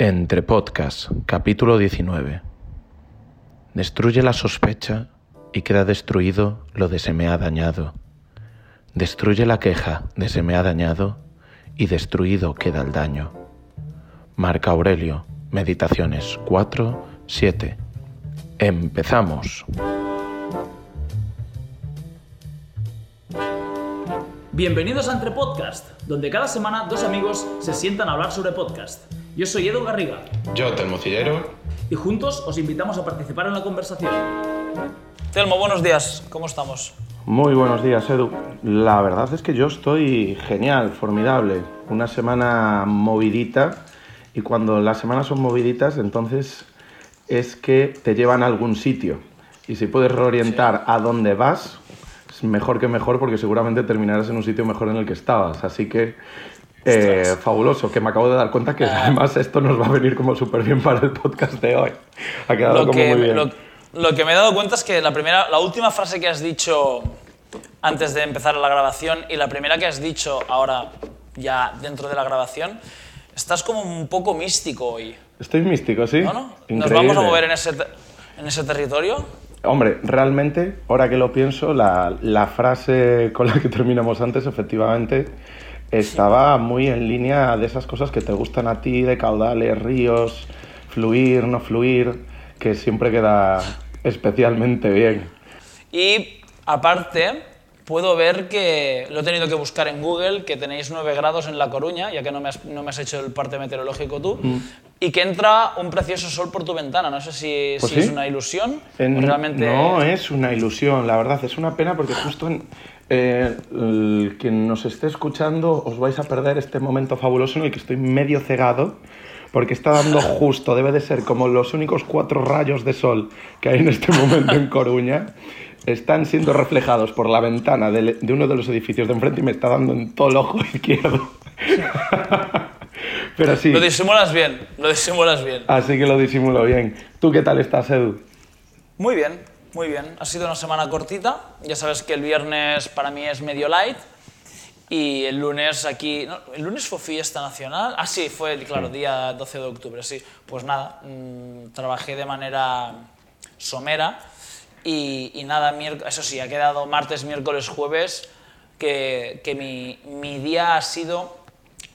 Entre Podcast, capítulo 19. Destruye la sospecha y queda destruido lo de se me ha dañado. Destruye la queja de se me ha dañado y destruido queda el daño. Marca Aurelio, Meditaciones 4, 7. Empezamos. Bienvenidos a Entre Podcast, donde cada semana dos amigos se sientan a hablar sobre podcast. Yo soy Edu Garriga Yo, Telmocillero. y juntos os invitamos a participar en la conversación. Telmo, buenos días, ¿cómo estamos? Muy buenos días, Edu. La verdad es que yo estoy genial, formidable. Una semana movidita y cuando las semanas son moviditas, entonces es que te llevan a algún sitio. Y si puedes reorientar a dónde vas, mejor que mejor porque seguramente terminarás en un sitio mejor en el que estabas. Así que eh, fabuloso, que me acabo de dar cuenta que además esto nos va a venir como súper bien para el podcast de hoy. Ha quedado Lo como que, muy bien. lo, lo que me he dado cuenta es que la, primera, la última frase que has dicho antes de empezar la grabación y la primera que has dicho ahora ya dentro de la grabación, estás como un poco místico hoy, Estoy místico, ¿sí? ¿no? no? ¿Nos vamos a mover en ese, en ese territorio? Hombre, realmente, ahora que lo pienso, la, la frase con la que terminamos antes, efectivamente, estaba muy en línea de esas cosas que te gustan a ti, de caudales, ríos, fluir, no fluir, que siempre queda especialmente bien. Y aparte, puedo ver que lo he tenido que buscar en Google, que tenéis 9 grados en La Coruña, ya que no me has, no me has hecho el parte meteorológico tú, y que entra un precioso sol por tu ventana. No sé si, Pues si sí. es una ilusión En- o realmente... No es una ilusión, la verdad, es una pena porque justo en, eh, el- quien nos esté escuchando os vais a perder este momento fabuloso en el que estoy medio cegado porque está dando justo, debe de ser como los únicos cuatro rayos de sol que hay en este momento en Coruña. Están siendo reflejados por la ventana del- de, uno de los edificios de enfrente y me está dando en todo el ojo izquierdo. Pero sí, Lo disimulas bien, lo disimulas bien. así que lo disimulo bien. ¿Tú qué tal estás, Edu? Muy bien, muy bien. Ha sido una semana cortita. Ya sabes que el viernes para mí es medio light. Y el lunes aquí... no, ¿El lunes fue fiesta nacional? Ah, sí, fue, claro, día 12 de octubre, sí. Pues nada, mm, trabajé de manera somera. Y, y nada, eso sí, ha quedado martes, miércoles, jueves, que, que mi, mi día ha sido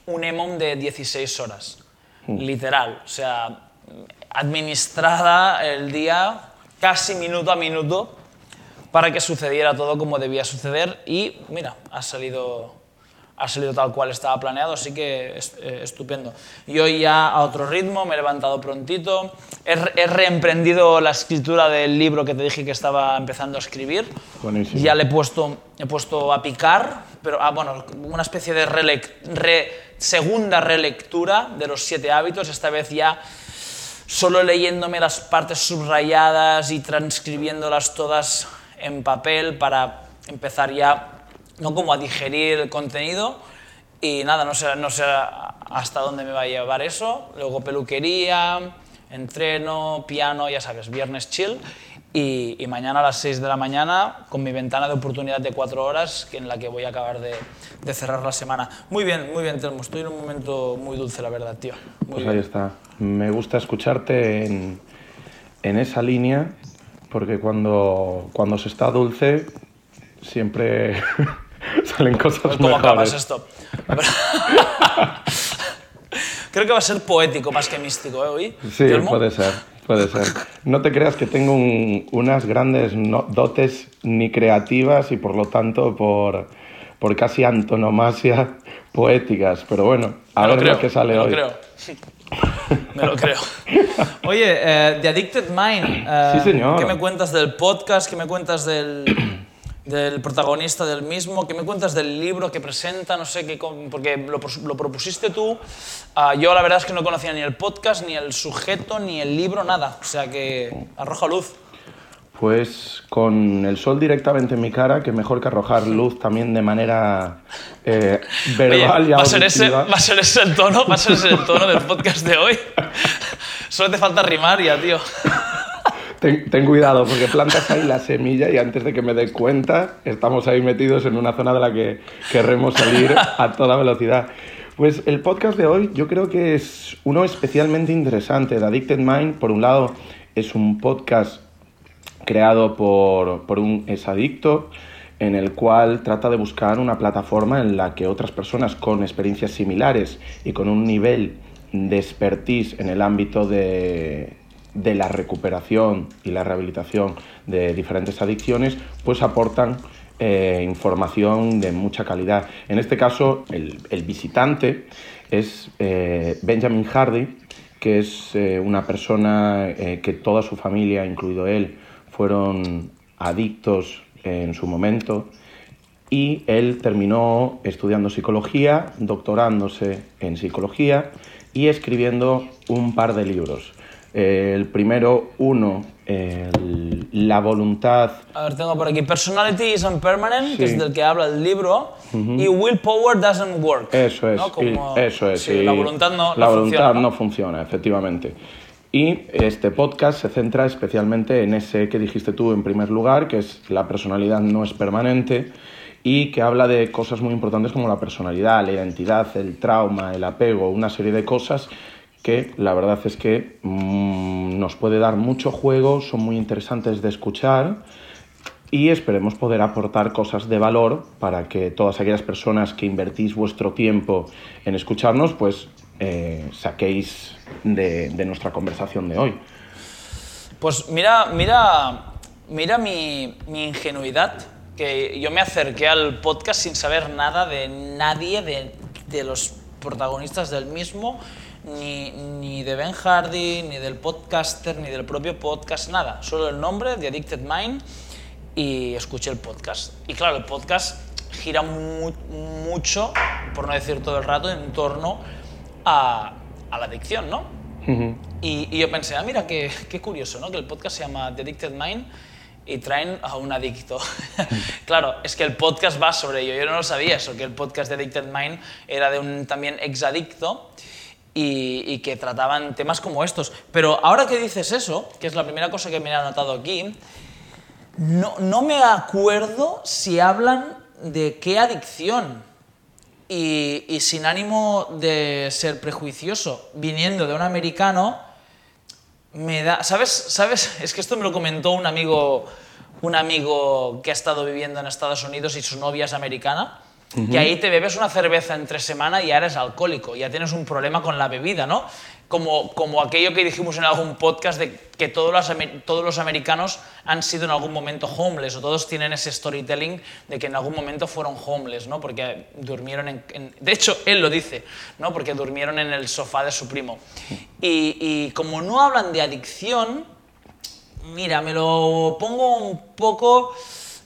un EMOM de 16 horas. Literal. O sea, administrada el día casi minuto a minuto para que sucediera todo como debía suceder y mira, ha salido, ha salido tal cual estaba planeado, así que es- eh, estupendo. Y hoy ya a otro ritmo, me he levantado prontito, he, he reemprendido la escritura del libro que te dije que estaba empezando a escribir. Buenísimo. Ya le he puesto, he puesto a picar, pero ah, bueno, una especie de relec- re- segunda relectura de los siete hábitos, esta vez ya solo leyéndome las partes subrayadas y transcribiéndolas todas en papel para empezar ya, no como a digerir el contenido. Y nada, no sé, no sé hasta dónde me va a llevar eso. Luego peluquería, entreno, piano, ya sabes, viernes chill. Y, y mañana a las 6 de la mañana con mi ventana de oportunidad de 4 horas que en la que voy a acabar de, de cerrar la semana. Muy bien, muy bien, Telmo. Estoy en un momento muy dulce, la verdad, tío. Muy Pues bien. ahí está. Me gusta escucharte en, en esa línea, porque cuando, cuando se está dulce siempre salen cosas ¿Cómo acabas esto? Creo que va a ser poético más que místico, ¿eh? Hoy. Sí, puede ser, puede ser. No te creas que tengo un- unas grandes no- dotes ni creativas y por lo tanto por, por casi antonomasia poéticas, pero bueno, a Me lo ver creo, lo que sale me hoy. Lo creo. me lo creo. Oye, eh, The Addicted Mind. eh, Sí, señor. ¿Qué me cuentas del podcast? ¿Qué me cuentas del, del protagonista del mismo? ¿Qué me cuentas del libro que presenta? No sé, qué, porque lo, propusiste tú. Ah, yo la verdad es que no conocía ni el podcast, ni el sujeto, ni el libro, nada. O sea que arroja luz. Pues con el sol directamente en mi cara, que mejor que arrojar luz también de manera eh, verbal Oye, y ¿va a, ser ese. ¿va a ser ese el tono? ¿Va a ser ese el tono del podcast de hoy? Solo te falta rimar ya, tío. Ten, cuidado, porque plantas ahí la semilla y antes de que me dé cuenta, estamos ahí metidos en una zona de la que querremos salir a toda velocidad. Pues el podcast de hoy yo creo que es uno especialmente interesante. The Addicted Mind, por un lado, es un podcast creado por, por un exadicto en el cual trata de buscar una plataforma en la que otras personas con experiencias similares y con un nivel de expertise en el ámbito de, de la recuperación y la rehabilitación de diferentes adicciones, pues aportan eh, información de mucha calidad. En este caso, el, visitante es eh, Benjamin Hardy, que es eh, una persona que toda su familia, incluido él, fueron adictos en su momento y él terminó estudiando psicología, doctorándose en psicología y escribiendo un par de libros. El primero, uno, la voluntad. A ver, tengo por aquí Personality is Impermanent, que es del que habla el libro, y Willpower doesn't work. Eso es, eso es. la voluntad no, la voluntad funciona, ¿no? funciona, efectivamente. Y este podcast se centra especialmente en ese que dijiste tú en primer lugar, que es la personalidad no es permanente y que habla de cosas muy importantes como la personalidad, la identidad, el trauma, el apego, una serie de cosas que la verdad es que mm, nos puede dar mucho juego, son muy interesantes de escuchar y esperemos poder aportar cosas de valor para que todas aquellas personas que invertís vuestro tiempo en escucharnos, pues eh, saquéis de, nuestra conversación de hoy. Pues mira, mira, mira mi, ingenuidad, que yo me acerqué al podcast sin saber nada de nadie, de, los protagonistas del mismo, ni, ni, de Ben Hardy, ni del podcaster, ni del propio podcast, nada. Solo el nombre de Addicted Mind y escuché el podcast. Y claro, el podcast gira mucho, por no decir todo el rato, en torno a, la adicción, ¿no? y, yo pensé, ah, mira, qué, qué, curioso, ¿no? Que el podcast se llama The Addicted Mind y traen a un adicto. claro, es que el podcast va sobre ello. Yo no lo sabía eso, que el podcast de Addicted Mind era de un también exadicto y, y que trataban temas como estos. Pero ahora que dices eso, que es la primera cosa que me he anotado aquí, no, no me acuerdo si hablan de qué adicción y, sin ánimo de ser prejuicioso, viniendo de un americano, me da... ¿Sabes? ¿Sabes? Es que esto me lo comentó un amigo, un amigo que ha estado viviendo en Estados Unidos y su novia es americana. Que ahí te bebes una cerveza entre semana y ya eres alcohólico, ya tienes un problema con la bebida, ¿no? como, como aquello que dijimos en algún podcast de que todos los, todos los americanos han sido en algún momento homeless o todos tienen ese storytelling de que en algún momento fueron homeless, ¿no? Porque durmieron en, De hecho, él lo dice, ¿no? Porque durmieron en el sofá de su primo. Y, y como no hablan de adicción, mira, me lo pongo un poco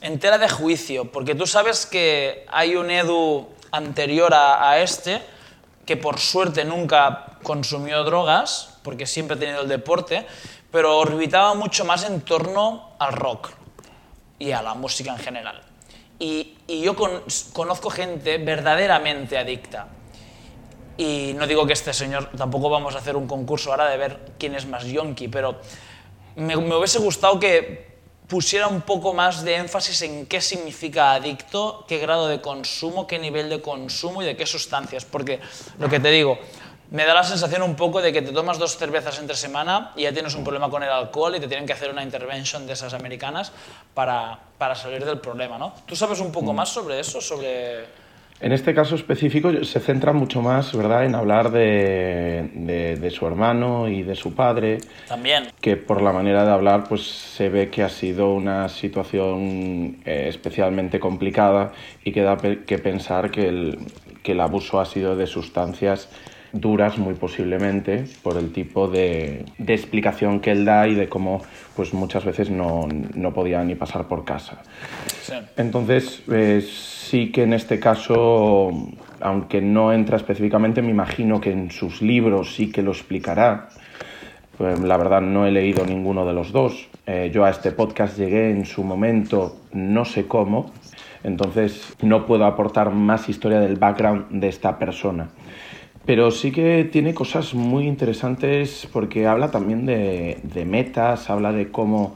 en tela de juicio, porque tú sabes que hay un Edu anterior a, a este que por suerte nunca consumió drogas, porque siempre ha tenido el deporte, pero orbitaba mucho más en torno al rock y a la música en general. Y, yo conozco gente verdaderamente adicta. Y no digo que este señor, tampoco vamos a hacer un concurso ahora de ver quién es más yonki, pero me, me hubiese gustado que pusiera un poco más de énfasis en qué significa adicto, qué grado de consumo, qué nivel de consumo y de qué sustancias. Porque lo que te digo, me da la sensación un poco de que te tomas dos cervezas entre semana y ya tienes un problema con el alcohol y te tienen que hacer una intervention de esas americanas para, para salir del problema, ¿no? ¿Tú sabes un poco mm. más sobre eso? Sobre... En este caso específico se centra mucho más, ¿verdad?, en hablar de, de, su hermano y de su padre. También. Que por la manera de hablar, pues se ve que ha sido una situación eh, especialmente complicada y que da que pensar que el, que el abuso ha sido de sustancias duras muy posiblemente por el tipo de, de, explicación que él da y de cómo pues muchas veces no, no podía ni pasar por casa. Entonces eh, sí que en este caso, aunque no entra específicamente, me imagino que en sus libros sí que lo explicará. Pues, la verdad no he leído ninguno de los dos. Eh, yo a este podcast llegué en su momento, no sé cómo, entonces no puedo aportar más historia del background de esta persona. Pero sí que tiene cosas muy interesantes porque habla también de, metas, habla de cómo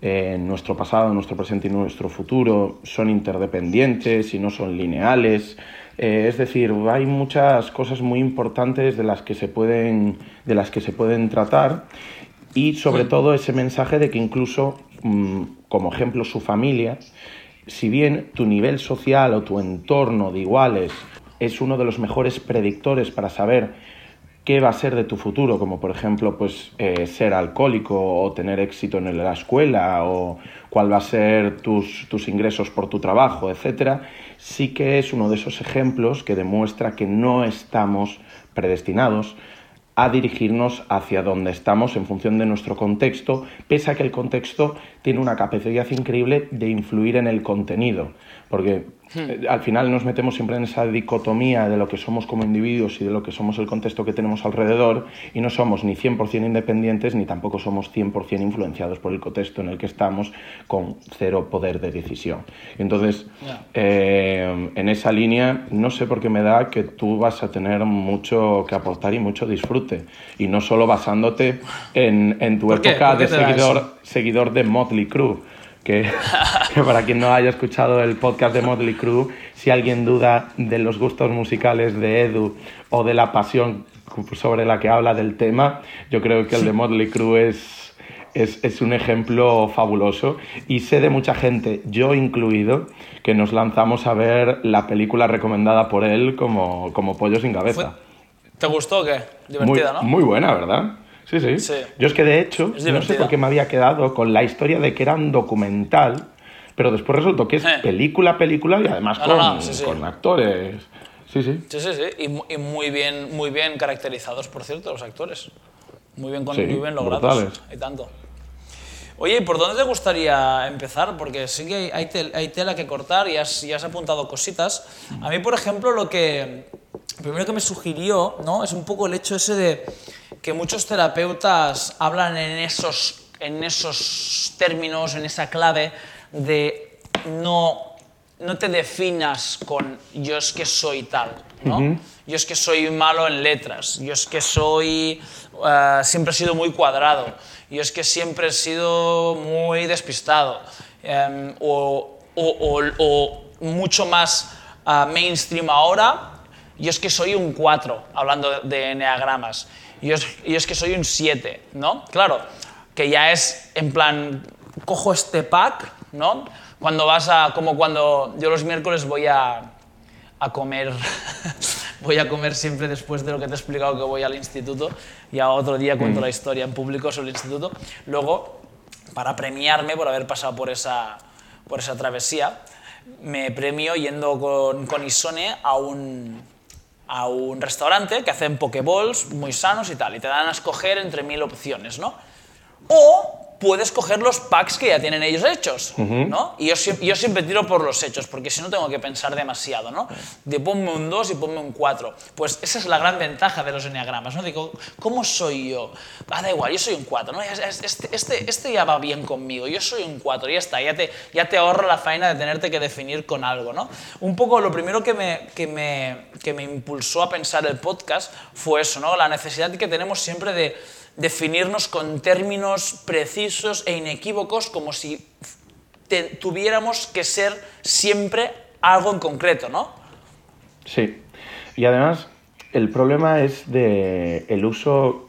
eh, nuestro pasado, nuestro presente y nuestro futuro son interdependientes y no son lineales. Eh, es decir, hay muchas cosas muy importantes de las que se pueden, de las que se pueden tratar y sobre todo ese mensaje de que incluso, mm, como ejemplo, su familia, si bien tu nivel social o tu entorno de iguales es uno de los mejores predictores para saber qué va a ser de tu futuro, como por ejemplo pues, eh, ser alcohólico o tener éxito en la escuela o cuál va a ser tus, tus ingresos por tu trabajo, etc., sí que es uno de esos ejemplos que demuestra que no estamos predestinados a dirigirnos hacia donde estamos en función de nuestro contexto, pese a que el contexto tiene una capacidad increíble de influir en el contenido, porque Hmm. Eh, al final nos metemos siempre en esa dicotomía de lo que somos como individuos y de lo que somos el contexto que tenemos alrededor y no somos ni 100% independientes ni tampoco somos 100% influenciados por el contexto en el que estamos con cero poder de decisión. Entonces, eh, en esa línea, no sé por qué me da que tú vas a tener mucho que aportar y mucho disfrute y no solo basándote en, en tu época de seguidor, seguidor de Motley Crue que, para quien no haya escuchado el podcast de Motley Crue, si alguien duda de los gustos musicales de Edu o de la pasión sobre la que habla del tema, yo creo que el de Motley Crue es, es, es, un ejemplo fabuloso y sé de mucha gente, yo incluido, que nos lanzamos a ver la película recomendada por él como, como Pollo sin cabeza. ¿Te gustó o qué? Divertida, ¿no? Muy buena, ¿verdad? Sí, sí, Yo es que de hecho, no sé por qué me había quedado con la historia de que era un documental, pero después resultó que es eh. película, película y además con, actores. Sí, sí. Sí, sí, sí. Y, muy, bien, muy bien caracterizados, por cierto, los actores. Muy bien, muy bien logrados. Hay tanto. Oye, ¿por dónde te gustaría empezar? Porque sí que hay, hay tela que cortar y has, y has apuntado cositas. A mí, por ejemplo, lo que primero que me sugirió ¿no? es un poco el hecho ese de que muchos terapeutas hablan en esos, en esos términos, en esa clave de no, no te definas con yo es que soy tal, ¿no? Yo es que soy malo en letras, yo es que soy, eh, siempre he sido muy cuadrado, yo es que siempre he sido muy despistado, em, o, o, o, mucho más eh, mainstream ahora, yo es que soy un 4, hablando de enneagramas. Yo es, yo es que soy un 7, ¿no? Claro, que ya es en plan, cojo este pack, ¿no? Cuando vas a, como cuando yo los miércoles voy a, a comer, voy a comer siempre después de lo que te he explicado que voy al instituto, y a otro día cuento mm. la historia en público sobre el instituto. Luego, para premiarme por haber pasado por esa, por esa travesía, me premio yendo con, con Isone a un, a un restaurante que hacen pokeballs muy sanos y tal, y te dan a escoger entre mil opciones, ¿no? O puedes coger los packs que ya tienen ellos hechos, ¿no? Y yo, yo, siempre tiro por los hechos, porque si no tengo que pensar demasiado, ¿no? De ponme un 2 y ponme un 4. Pues esa es la gran ventaja de los enneagramas, ¿no? Digo, ¿cómo soy yo? Ah, da igual, yo soy un 4, ¿no? Este, este, este, ya va bien conmigo, yo soy un 4, ya está, ya te, ya te ahorro la faena de tenerte que definir con algo, ¿no? Un poco lo primero que me, que me, que me impulsó a pensar el podcast fue eso, ¿no? La necesidad que tenemos siempre de definirnos con términos precisos e inequívocos como si tuviéramos que ser siempre algo en concreto, ¿no? Sí. Y además, el problema es de el uso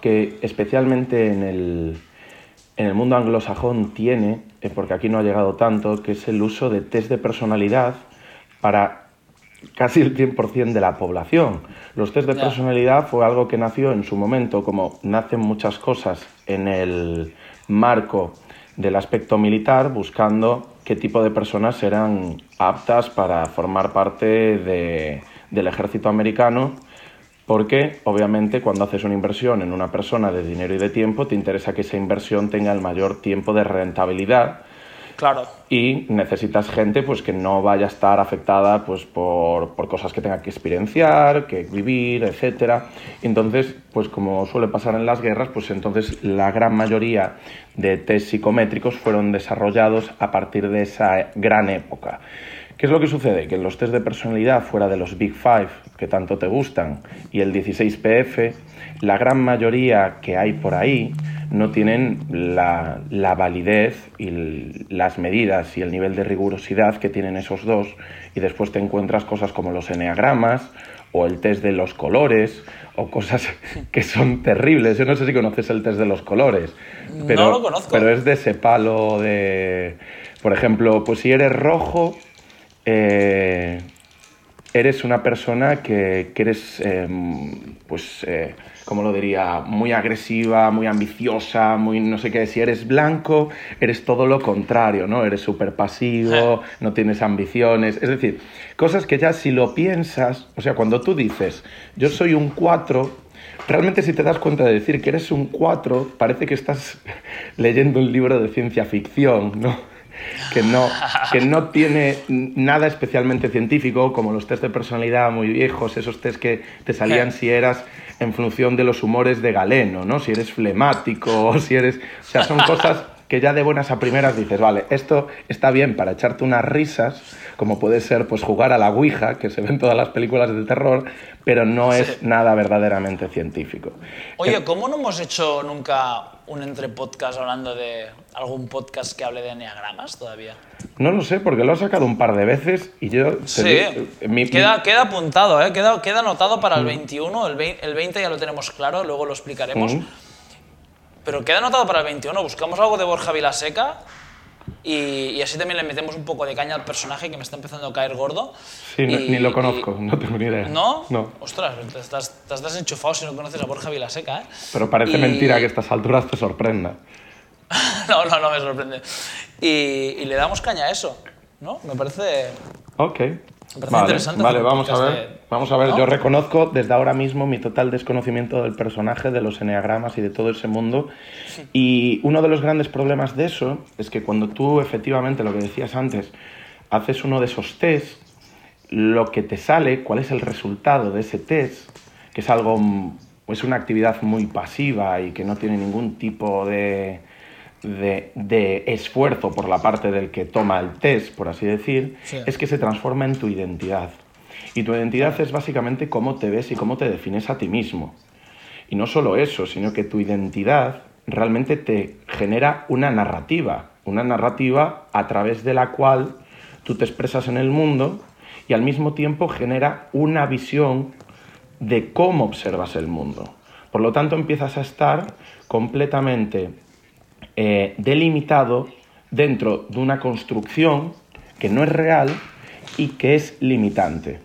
que especialmente en el, en el mundo anglosajón tiene, eh, porque aquí no ha llegado tanto, que es el uso de test de personalidad para casi el 100% de la población. Los test de personalidad fue algo que nació en su momento, como nacen muchas cosas en el marco del aspecto militar, buscando qué tipo de personas eran aptas para formar parte del ejército americano, porque obviamente cuando haces una inversión en una persona de dinero y de tiempo, te interesa que esa inversión tenga el mayor tiempo de rentabilidad Claro. Y necesitas gente pues, que no vaya a estar afectada pues, por, por cosas que tenga que experienciar, que vivir, etc. Entonces, pues como suele pasar en las guerras, pues entonces la gran mayoría de test psicométricos fueron desarrollados a partir de esa gran época. ¿Qué es lo que sucede? Que los test de personalidad fuera de los Big Five, que tanto te gustan, y el 16PF, la gran mayoría que hay por ahí no tienen la, la validez y las medidas y el nivel de rigurosidad que tienen esos dos y después te encuentras cosas como los eneagramas o el test de los colores o cosas que son terribles. Yo no sé si conoces el test de los colores, pero, no lo conozco. pero es de ese palo de, por ejemplo, pues si eres rojo, eh, eres una persona que, que eres, eh, pues, eh, ¿cómo lo diría? Muy agresiva, muy ambiciosa, muy no sé qué. Si eres blanco, eres todo lo contrario, ¿no? Eres súper pasivo, no tienes ambiciones. Es decir, cosas que ya si lo piensas, o sea, cuando tú dices, yo soy un 4, realmente si te das cuenta de decir que eres un 4, parece que estás leyendo un libro de ciencia ficción, ¿no? Que no, que no tiene nada especialmente científico, como los test de personalidad muy viejos, esos test que te salían si eras en función de los humores de Galeno, ¿no? Si eres flemático o si eres... O sea, son cosas que ya de buenas a primeras dices, vale, esto está bien para echarte unas risas, como puede ser pues jugar a la Ouija, que se ven todas las películas de terror, pero no es nada verdaderamente científico. Oye, ¿cómo no hemos hecho nunca un entre podcast hablando de algún podcast que hable de enneagramas todavía? No lo sé, porque lo he sacado un par de veces y yo... Sí, digo, mi- mi- queda, queda apuntado, ¿eh? queda, queda anotado para el 21, el 20, el 20 ya lo tenemos claro, luego lo explicaremos. Pero queda anotado para el 21, buscamos algo de Borja Vilaseca y, y así también le metemos un poco de caña al personaje que me está empezando a caer gordo. Sí, no- Y- ni lo y- conozco, no tengo ni idea. ¿No? No. Ostras, te estás, te estás desenchufado si no conoces a Borja Vilaseca, ¿eh? Pero parece Y- mentira que a estas alturas te sorprenda. no, no, no me sorprende. Y, y le damos caña a eso, ¿no? Me parece... Ok. Vale, interesante vale vamos a ver. de- Vamos a ver, ¿no? yo reconozco desde ahora mismo mi total desconocimiento del personaje, de los eneagramas y de todo ese mundo. Y uno de los grandes problemas de eso es que cuando tú efectivamente, lo que decías antes, haces uno de esos test, lo que te sale, cuál es el resultado de ese test, que es algo, es una actividad muy pasiva y que no tiene ningún tipo de, de, de esfuerzo por la parte del que toma el test, por así decir, Sí. es que se transforma en tu identidad. Y tu identidad es básicamente cómo te ves y cómo te defines a ti mismo. Y no solo eso, sino que tu identidad realmente te genera una narrativa, una narrativa a través de la cual tú te expresas en el mundo y al mismo tiempo genera una visión de cómo observas el mundo. Por lo tanto, empiezas a estar completamente eh, delimitado dentro de una construcción que no es real y que es limitante.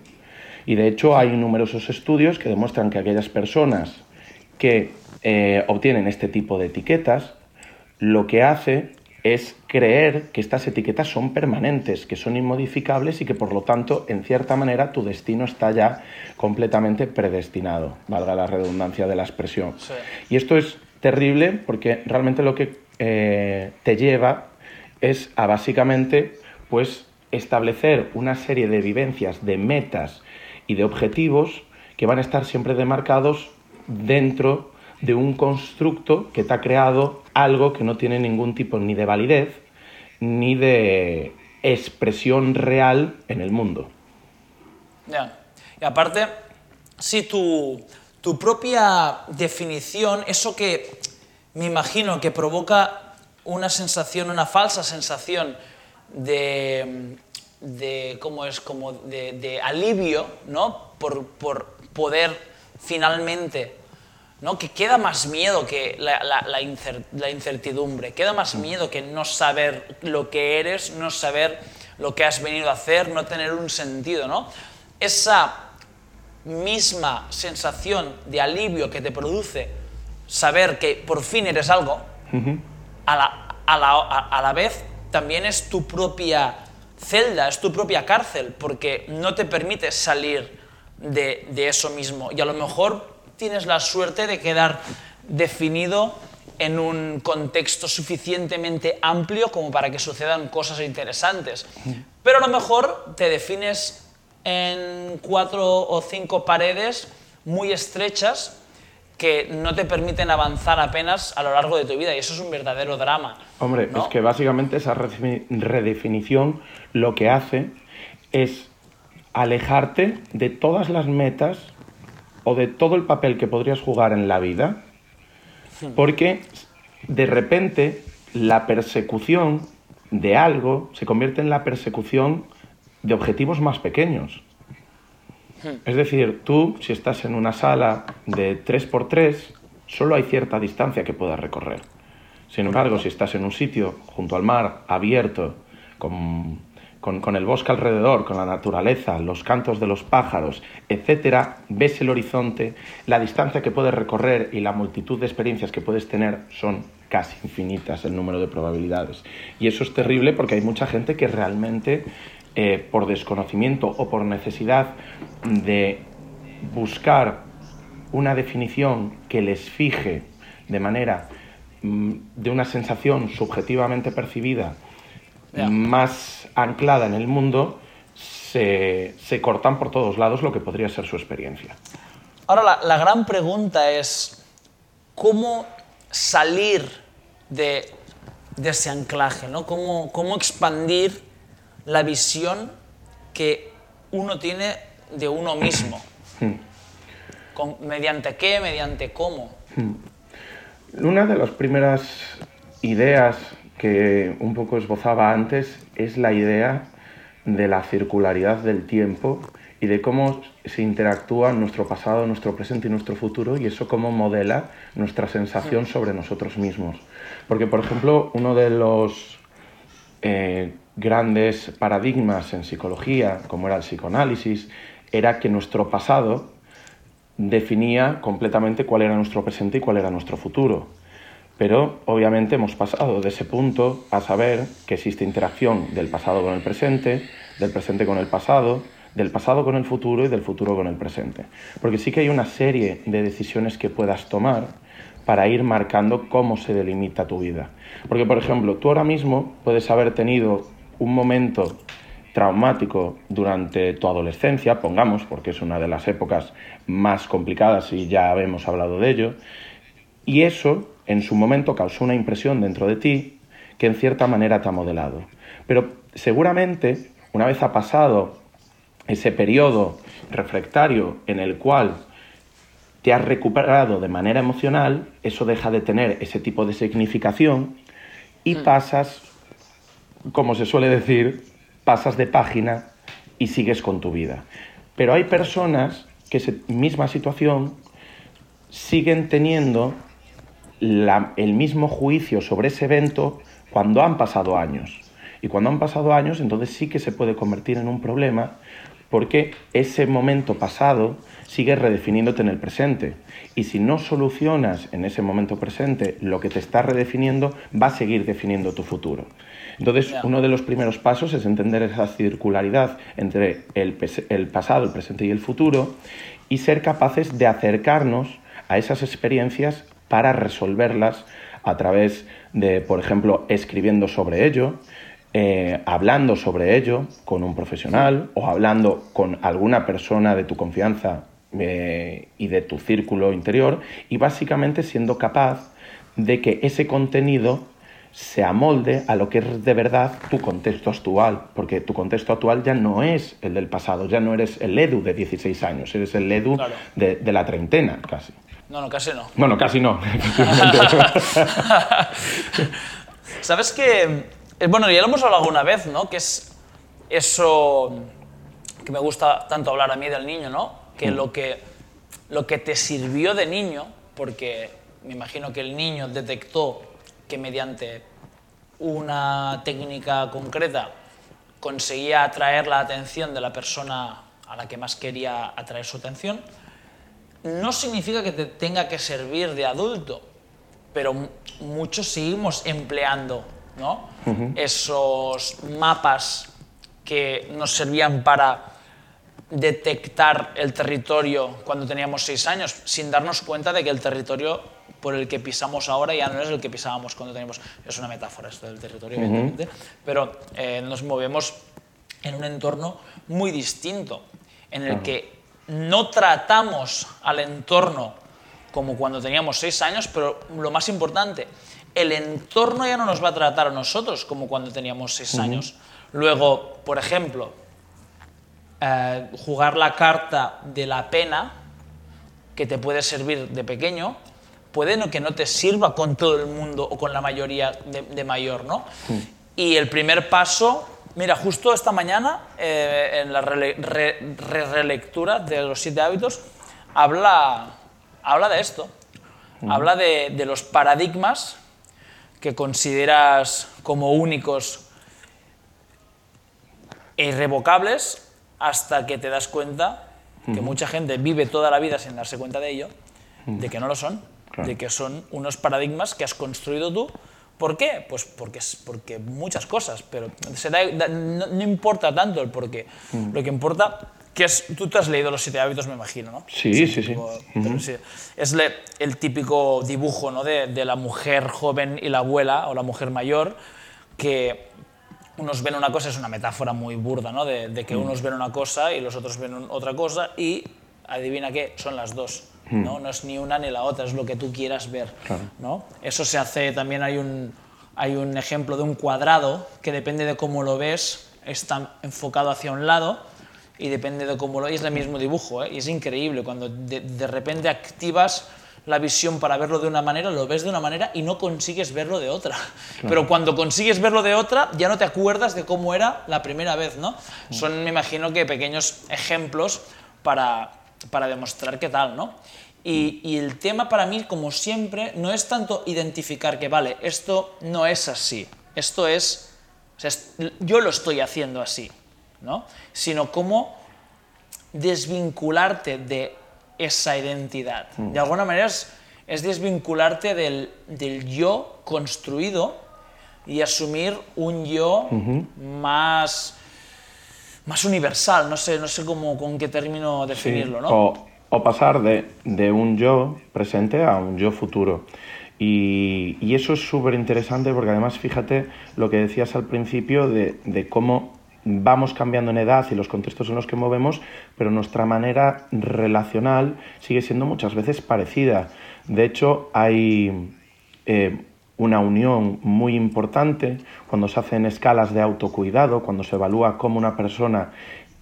Y de hecho hay numerosos estudios que demuestran que aquellas personas que eh, obtienen este tipo de etiquetas, lo que hace es creer que estas etiquetas son permanentes, que son inmodificables y que por lo tanto, en cierta manera, tu destino está ya completamente predestinado, valga la redundancia de la expresión. Sí. Y esto es terrible porque realmente lo que eh, te lleva es a básicamente pues establecer una serie de vivencias, de metas y de objetivos que van a estar siempre demarcados dentro de un constructo que te ha creado algo que no tiene ningún tipo ni de validez ni de expresión real en el mundo. Ya. Y aparte, si tu, tu propia definición, eso que me imagino que provoca una sensación, una falsa sensación de, de ¿cómo es? Como de, de alivio, ¿no? Por, por poder finalmente, ¿no? Que queda más miedo que la, la- la incer- la incertidumbre, queda más miedo que no saber lo que eres, no saber lo que has venido a hacer, no tener un sentido, ¿no? Esa misma sensación de alivio que te produce saber que por fin eres algo, a la, a la- a- a la vez también es tu propia celda, es tu propia cárcel, porque no te permite salir de, de eso mismo. Y a lo mejor tienes la suerte de quedar definido en un contexto suficientemente amplio como para que sucedan cosas interesantes. Pero a lo mejor te defines en cuatro o cinco paredes muy estrechas que no te permiten avanzar apenas a lo largo de tu vida y eso es un verdadero drama. Hombre, ¿no? es que básicamente esa redefini- redefinición lo que hace es alejarte de todas las metas o de todo el papel que podrías jugar en la vida, porque de repente la persecución de algo se convierte en la persecución de objetivos más pequeños. Hmm. Es decir, tú, si estás en una sala de 3x3, solo hay cierta distancia que puedas recorrer. Sin embargo, si estás en un sitio junto al mar, abierto, con, con, el bosque alrededor, con la naturaleza, los cantos de los pájaros, etc., ves el horizonte, la distancia que puedes recorrer y la multitud de experiencias que puedes tener son casi infinitas el número de probabilidades. Y eso es terrible porque hay mucha gente que realmente, eh, por desconocimiento o por necesidad de buscar una definición que les fije de manera mm, de una sensación subjetivamente percibida más anclada en el mundo, se, cortan por todos lados lo que podría ser su experiencia. Ahora, la, gran pregunta es, ¿cómo salir de, ese anclaje? ¿no? ¿Cómo, ¿Cómo expandir la visión que uno tiene de uno mismo? Hmm. ¿Mediante qué? ¿Mediante cómo? Hmm. Una de las primeras ideas que un poco esbozaba antes es la idea de la circularidad del tiempo y de cómo se interactúa nuestro pasado, nuestro presente y nuestro futuro y eso cómo modela nuestra sensación sobre nosotros mismos. Porque, por ejemplo, uno de los eh, grandes paradigmas en psicología, como era el psicoanálisis, era que nuestro pasado definía completamente cuál era nuestro presente y cuál era nuestro futuro. Pero obviamente hemos pasado de ese punto a saber que existe interacción del pasado con el presente, del presente con el pasado, del pasado con el futuro y del futuro con el presente. Porque sí que hay una serie de decisiones que puedas tomar para ir marcando cómo se delimita tu vida. Porque, por ejemplo, tú ahora mismo puedes haber tenido un momento traumático durante tu adolescencia, pongamos, porque es una de las épocas más complicadas y ya hemos hablado de ello, y eso en su momento causó una impresión dentro de ti que en cierta manera te ha modelado. Pero seguramente, una vez ha pasado ese periodo reflectario en el cual te has recuperado de manera emocional, eso deja de tener ese tipo de significación y mm. pasas, como se suele decir, pasas de página y sigues con tu vida. Pero hay personas que esa misma situación siguen teniendo el mismo juicio sobre ese evento cuando han pasado años. Y cuando han pasado años, entonces sí que se puede convertir en un problema porque ese momento pasado sigue redefiniéndote en el presente. Y si no solucionas en ese momento presente lo que te está redefiniendo, va a seguir definiendo tu futuro. Entonces, uno de los primeros pasos es entender esa circularidad entre el, el pasado, el presente y el futuro y ser capaces de acercarnos a esas experiencias para resolverlas a través de, por ejemplo, escribiendo sobre ello, eh, hablando sobre ello con un profesional o hablando con alguna persona de tu confianza eh, y de tu círculo interior y básicamente siendo capaz de que ese contenido se amolde a lo que es de verdad tu contexto actual, porque tu contexto actual ya no es el del pasado, ya no eres el Edu de 16 años, eres el Edu de, la treintena casi. No, no, casi no. Bueno, casi no. ¿Sabes que eh, Bueno, ya lo hemos hablado alguna vez, ¿no? Que es eso que me gusta tanto hablar a mí del niño, ¿no? Que, mm. lo, que lo que te sirvió de niño, porque me imagino que el niño detectó que mediante una técnica concreta conseguía atraer la atención de la persona a la que más quería atraer su atención, no significa que te tenga que servir de adulto, pero muchos seguimos empleando esos mapas que nos servían para detectar el territorio cuando teníamos seis años, sin darnos cuenta de que el territorio por el que pisamos ahora ya no es el que pisábamos cuando teníamos... Es una metáfora esto del territorio, evidentemente, pero eh, nos movemos en un entorno muy distinto, en el que no tratamos al entorno como cuando teníamos seis años, pero lo más importante, el entorno ya no nos va a tratar a nosotros como cuando teníamos seis años. Luego, por ejemplo, eh, jugar la carta de la pena, que te puede servir de pequeño, puede no, que no te sirva con todo el mundo o con la mayoría de, mayor, ¿no? Y el primer paso, mira, justo esta mañana, eh, en la relectura de los siete hábitos, habla, habla de esto. Habla de, de los paradigmas que consideras como únicos e irrevocables hasta que te das cuenta que mucha gente vive toda la vida sin darse cuenta de ello, de que no lo son, de que son unos paradigmas que has construido tú. ¿Por qué? Pues porque, porque muchas cosas, pero no, importa tanto el por qué. Lo que importa que es, tú te has leído los siete hábitos, me imagino, ¿no? Sí, sí, sí. Es el típico dibujo ¿no? de, de, la mujer joven y la abuela o la mujer mayor que unos ven una cosa, es una metáfora muy burda, ¿no? De, que mm. unos ven una cosa y los otros ven otra cosa y adivina qué, son las dos. ¿No? Mm. no es ni una ni la otra, es lo que tú quieras ver. ¿no? Eso se hace, también hay un, hay un ejemplo de un cuadrado que depende de cómo lo ves, está enfocado hacia un lado y depende de cómo lo ves, es el mismo dibujo. ¿eh? Y es increíble cuando de, de repente activas la visión para verlo de una manera, lo ves de una manera y no consigues verlo de otra. Pero cuando consigues verlo de otra, ya no te acuerdas de cómo era la primera vez, ¿no? Mm. Son, me imagino que pequeños ejemplos para, para demostrar qué tal, ¿no? Y, y, el tema para mí, como siempre, no es tanto identificar que, vale, esto no es así, esto es, o sea, yo lo estoy haciendo así, ¿no? Sino cómo desvincularte de esa identidad. Mm. De alguna manera es, desvincularte del, yo construido y asumir un yo más, más universal. No sé, no sé cómo, con qué término definirlo. ¿no? O, pasar de, un yo presente a un yo futuro. Y, y eso es súper interesante porque además fíjate lo que decías al principio de, de cómo vamos cambiando en edad y los contextos en los que movemos, pero nuestra manera relacional sigue siendo muchas veces parecida. De hecho, hay eh, una unión muy importante cuando se hacen escalas de autocuidado, cuando se evalúa cómo una persona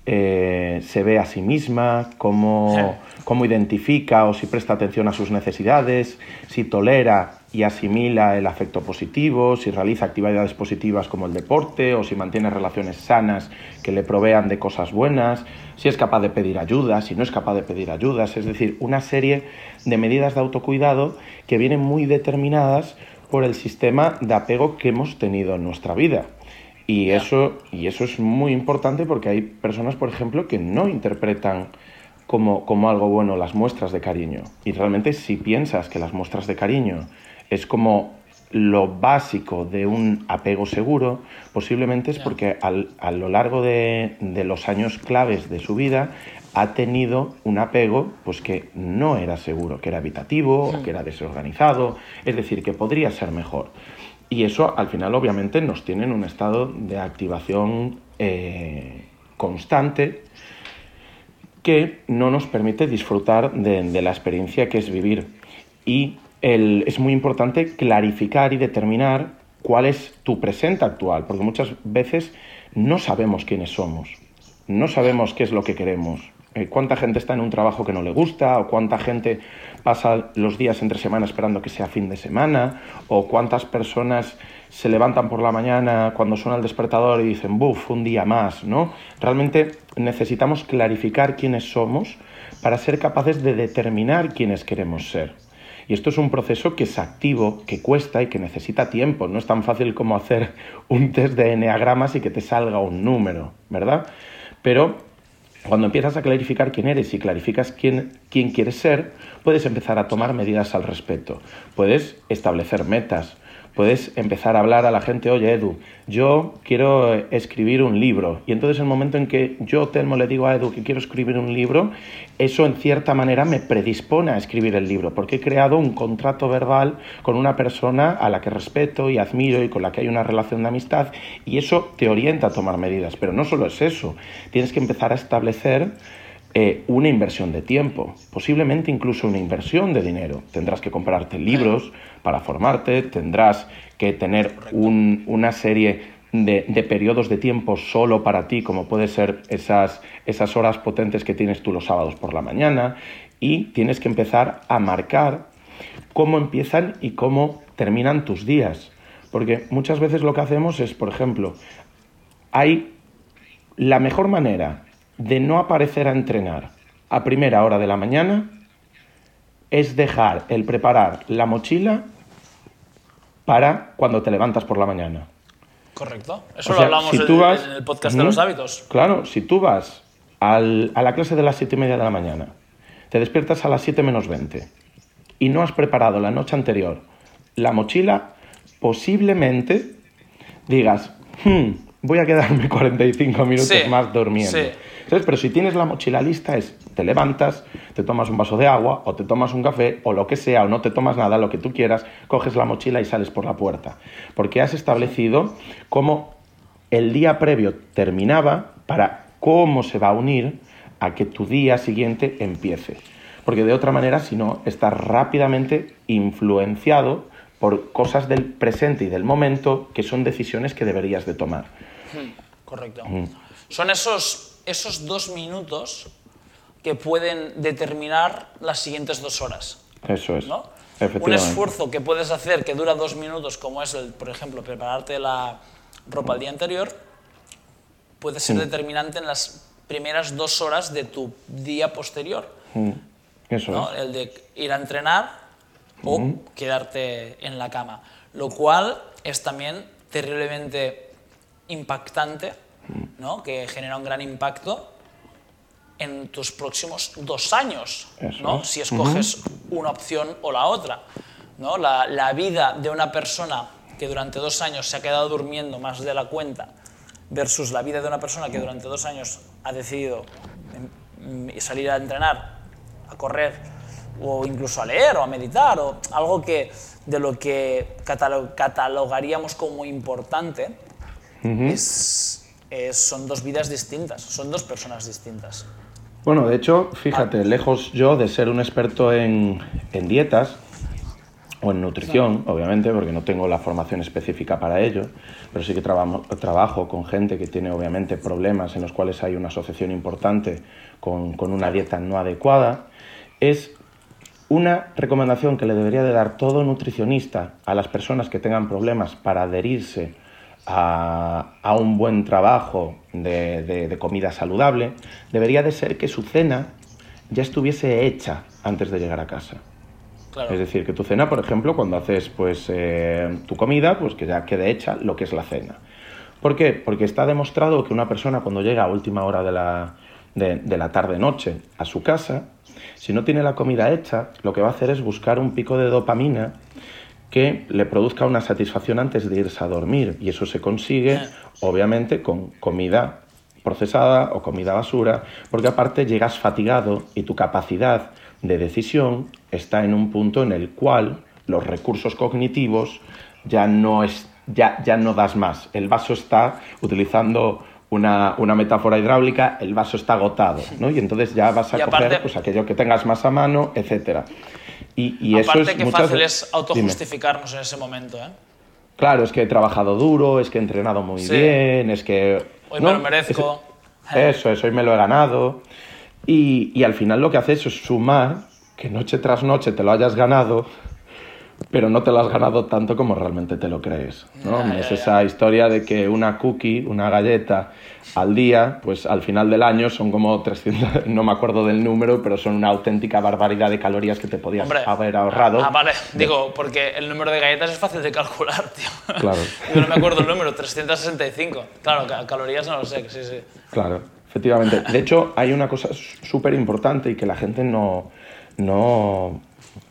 eh, se ve a sí misma, cómo, cómo identifica o si presta atención a sus necesidades, si tolera y asimila el afecto positivo, si realiza actividades positivas como el deporte o si mantiene relaciones sanas que le provean de cosas buenas, si es capaz de pedir ayuda, si no es capaz de pedir ayudas, es decir, una serie de medidas de autocuidado que vienen muy determinadas por el sistema de apego que hemos tenido en nuestra vida. Y eso, y eso es muy importante porque hay personas, por ejemplo, que no interpretan como, como algo bueno las muestras de cariño. Y realmente si piensas que las muestras de cariño es como lo básico de un apego seguro, posiblemente es porque a lo largo de, de, los años claves de su vida ha tenido un apego pues que no era seguro, que era habitativo, que era desorganizado, es decir, que podría ser mejor. Y eso al final obviamente nos tiene en un estado de activación eh, constante que no nos permite disfrutar de, la experiencia que es vivir. Y es muy importante clarificar y determinar cuál es tu presente actual, porque muchas veces no sabemos quiénes somos, no sabemos qué es lo que queremos, cuánta gente está en un trabajo que no le gusta o cuánta gente pasa los días entre semana esperando que sea fin de semana, o cuántas personas se levantan por la mañana cuando suena el despertador y dicen, buf, un día más, ¿no? Realmente necesitamos clarificar quiénes somos para ser capaces de determinar quiénes queremos ser. Y esto es un proceso que es activo, que cuesta y que necesita tiempo. No es tan fácil como hacer un test de enneagramas y que te salga un número, ¿verdad? Pero cuando empiezas a clarificar quién eres y clarificas quién, quién quieres ser, puedes empezar a tomar medidas al respecto. Puedes establecer metas, puedes empezar a hablar a la gente, oye Edu, yo quiero escribir un libro. Y entonces el momento en que yo, Telmo, le digo a Edu que quiero escribir un libro, eso en cierta manera me predispone a escribir el libro, porque he creado un contrato verbal con una persona a la que respeto y admiro y con la que hay una relación de amistad, y eso te orienta a tomar medidas. Pero no solo es eso, tienes que empezar a establecer eh, una inversión de tiempo, posiblemente incluso una inversión de dinero. Tendrás que comprarte libros para formarte, tendrás que tener una serie de, de, periodos de tiempo solo para ti, como puede ser esas, esas horas potentes que tienes tú los sábados por la mañana, y tienes que empezar a marcar cómo empiezan y cómo terminan tus días. Porque muchas veces lo que hacemos es, por ejemplo, hay la mejor manera de no aparecer a entrenar a primera hora de la mañana es dejar el preparar la mochila para cuando te levantas por la mañana. Correcto. Eso lo hablamos en, el podcast de los hábitos. Claro, si tú vas a la clase de las 7 y media de la mañana, te despiertas a las 7 menos 20 y no has preparado la noche anterior la mochila, posiblemente digas, hmm, voy a quedarme 45 minutos más durmiendo. Pero si tienes la mochila lista, es te levantas, te tomas un vaso de agua, o te tomas un café, o lo que sea, o no te tomas nada, lo que tú quieras, coges la mochila y sales por la puerta. Porque has establecido cómo el día previo terminaba para cómo se va a unir a que tu día siguiente empiece. Porque de otra manera, si no, estás rápidamente influenciado por cosas del presente y del momento que son decisiones que deberías de tomar. Correcto. Son esos, esos dos minutos que pueden determinar las siguientes dos horas. Eso es. ¿no? Un esfuerzo que puedes hacer que dura dos minutos, como es, el, por ejemplo, prepararte la ropa el día anterior, puede ser determinante en las primeras dos horas de tu día posterior. Eso es. El de ir a entrenar o quedarte en la cama. Lo cual es también terriblemente impactante, ¿no? que genera un gran impacto en tus próximos dos años, ¿no? si escoges una opción o la otra. ¿no? La, la, vida de una persona que durante dos años se ha quedado durmiendo más de la cuenta versus la vida de una persona que durante dos años ha decidido em, salir a entrenar, a correr o incluso a leer o a meditar o algo que de lo que catalogaríamos como importante son dos vidas distintas, son dos personas distintas. Bueno, de hecho, fíjate, lejos yo de ser un experto en, dietas o en nutrición, obviamente, porque no tengo la formación específica para ello, pero sí que trabajo con gente que tiene obviamente problemas en los cuales hay una asociación importante con, con una dieta no adecuada, es una recomendación que le debería de dar todo nutricionista a las personas que tengan problemas para adherirse a, un buen trabajo de, comida saludable, debería de ser que su cena ya estuviese hecha antes de llegar a casa. Es decir, que tu cena, por ejemplo, cuando haces pues, eh, tu comida, pues que ya quede hecha lo que es la cena. ¿Por qué? Porque está demostrado que una persona cuando llega a última hora de la, de la tarde-noche a su casa, si no tiene la comida hecha, lo que va a hacer es buscar un pico de dopamina que le produzca una satisfacción antes de irse a dormir. Y eso se consigue, obviamente, con comida procesada o comida basura, porque aparte llegas fatigado y tu capacidad de decisión está en un punto en el cual los recursos cognitivos ya no, es, ya, ya no das más. El vaso está, utilizando una, metáfora hidráulica, el vaso está agotado, ¿no? Y entonces ya vas a coger pues, aquello que tengas más a mano, etcétera. Y, Aparte eso es que fácil es autojustificarnos en ese momento, ¿eh? Claro, es que he trabajado duro, es que he entrenado muy bien, es que... Hoy me lo merezco. eso es, hoy me lo he ganado. Y, y al final lo que haces es sumar que noche tras noche te lo hayas ganado pero no te lo has ganado tanto como realmente te lo crees. ¿no? es esa historia de que una cookie, una galleta al día, pues al final del año son como 300, no me acuerdo del número, pero son una auténtica barbaridad de calorías que te podías haber ahorrado. Ah, vale, digo, porque el número de galletas es fácil de calcular, tío. Claro. Yo no me acuerdo el número, 365. Claro, calorías no lo sé, sí, sí. Claro, efectivamente. De hecho, hay una cosa súper importante y que la gente no, no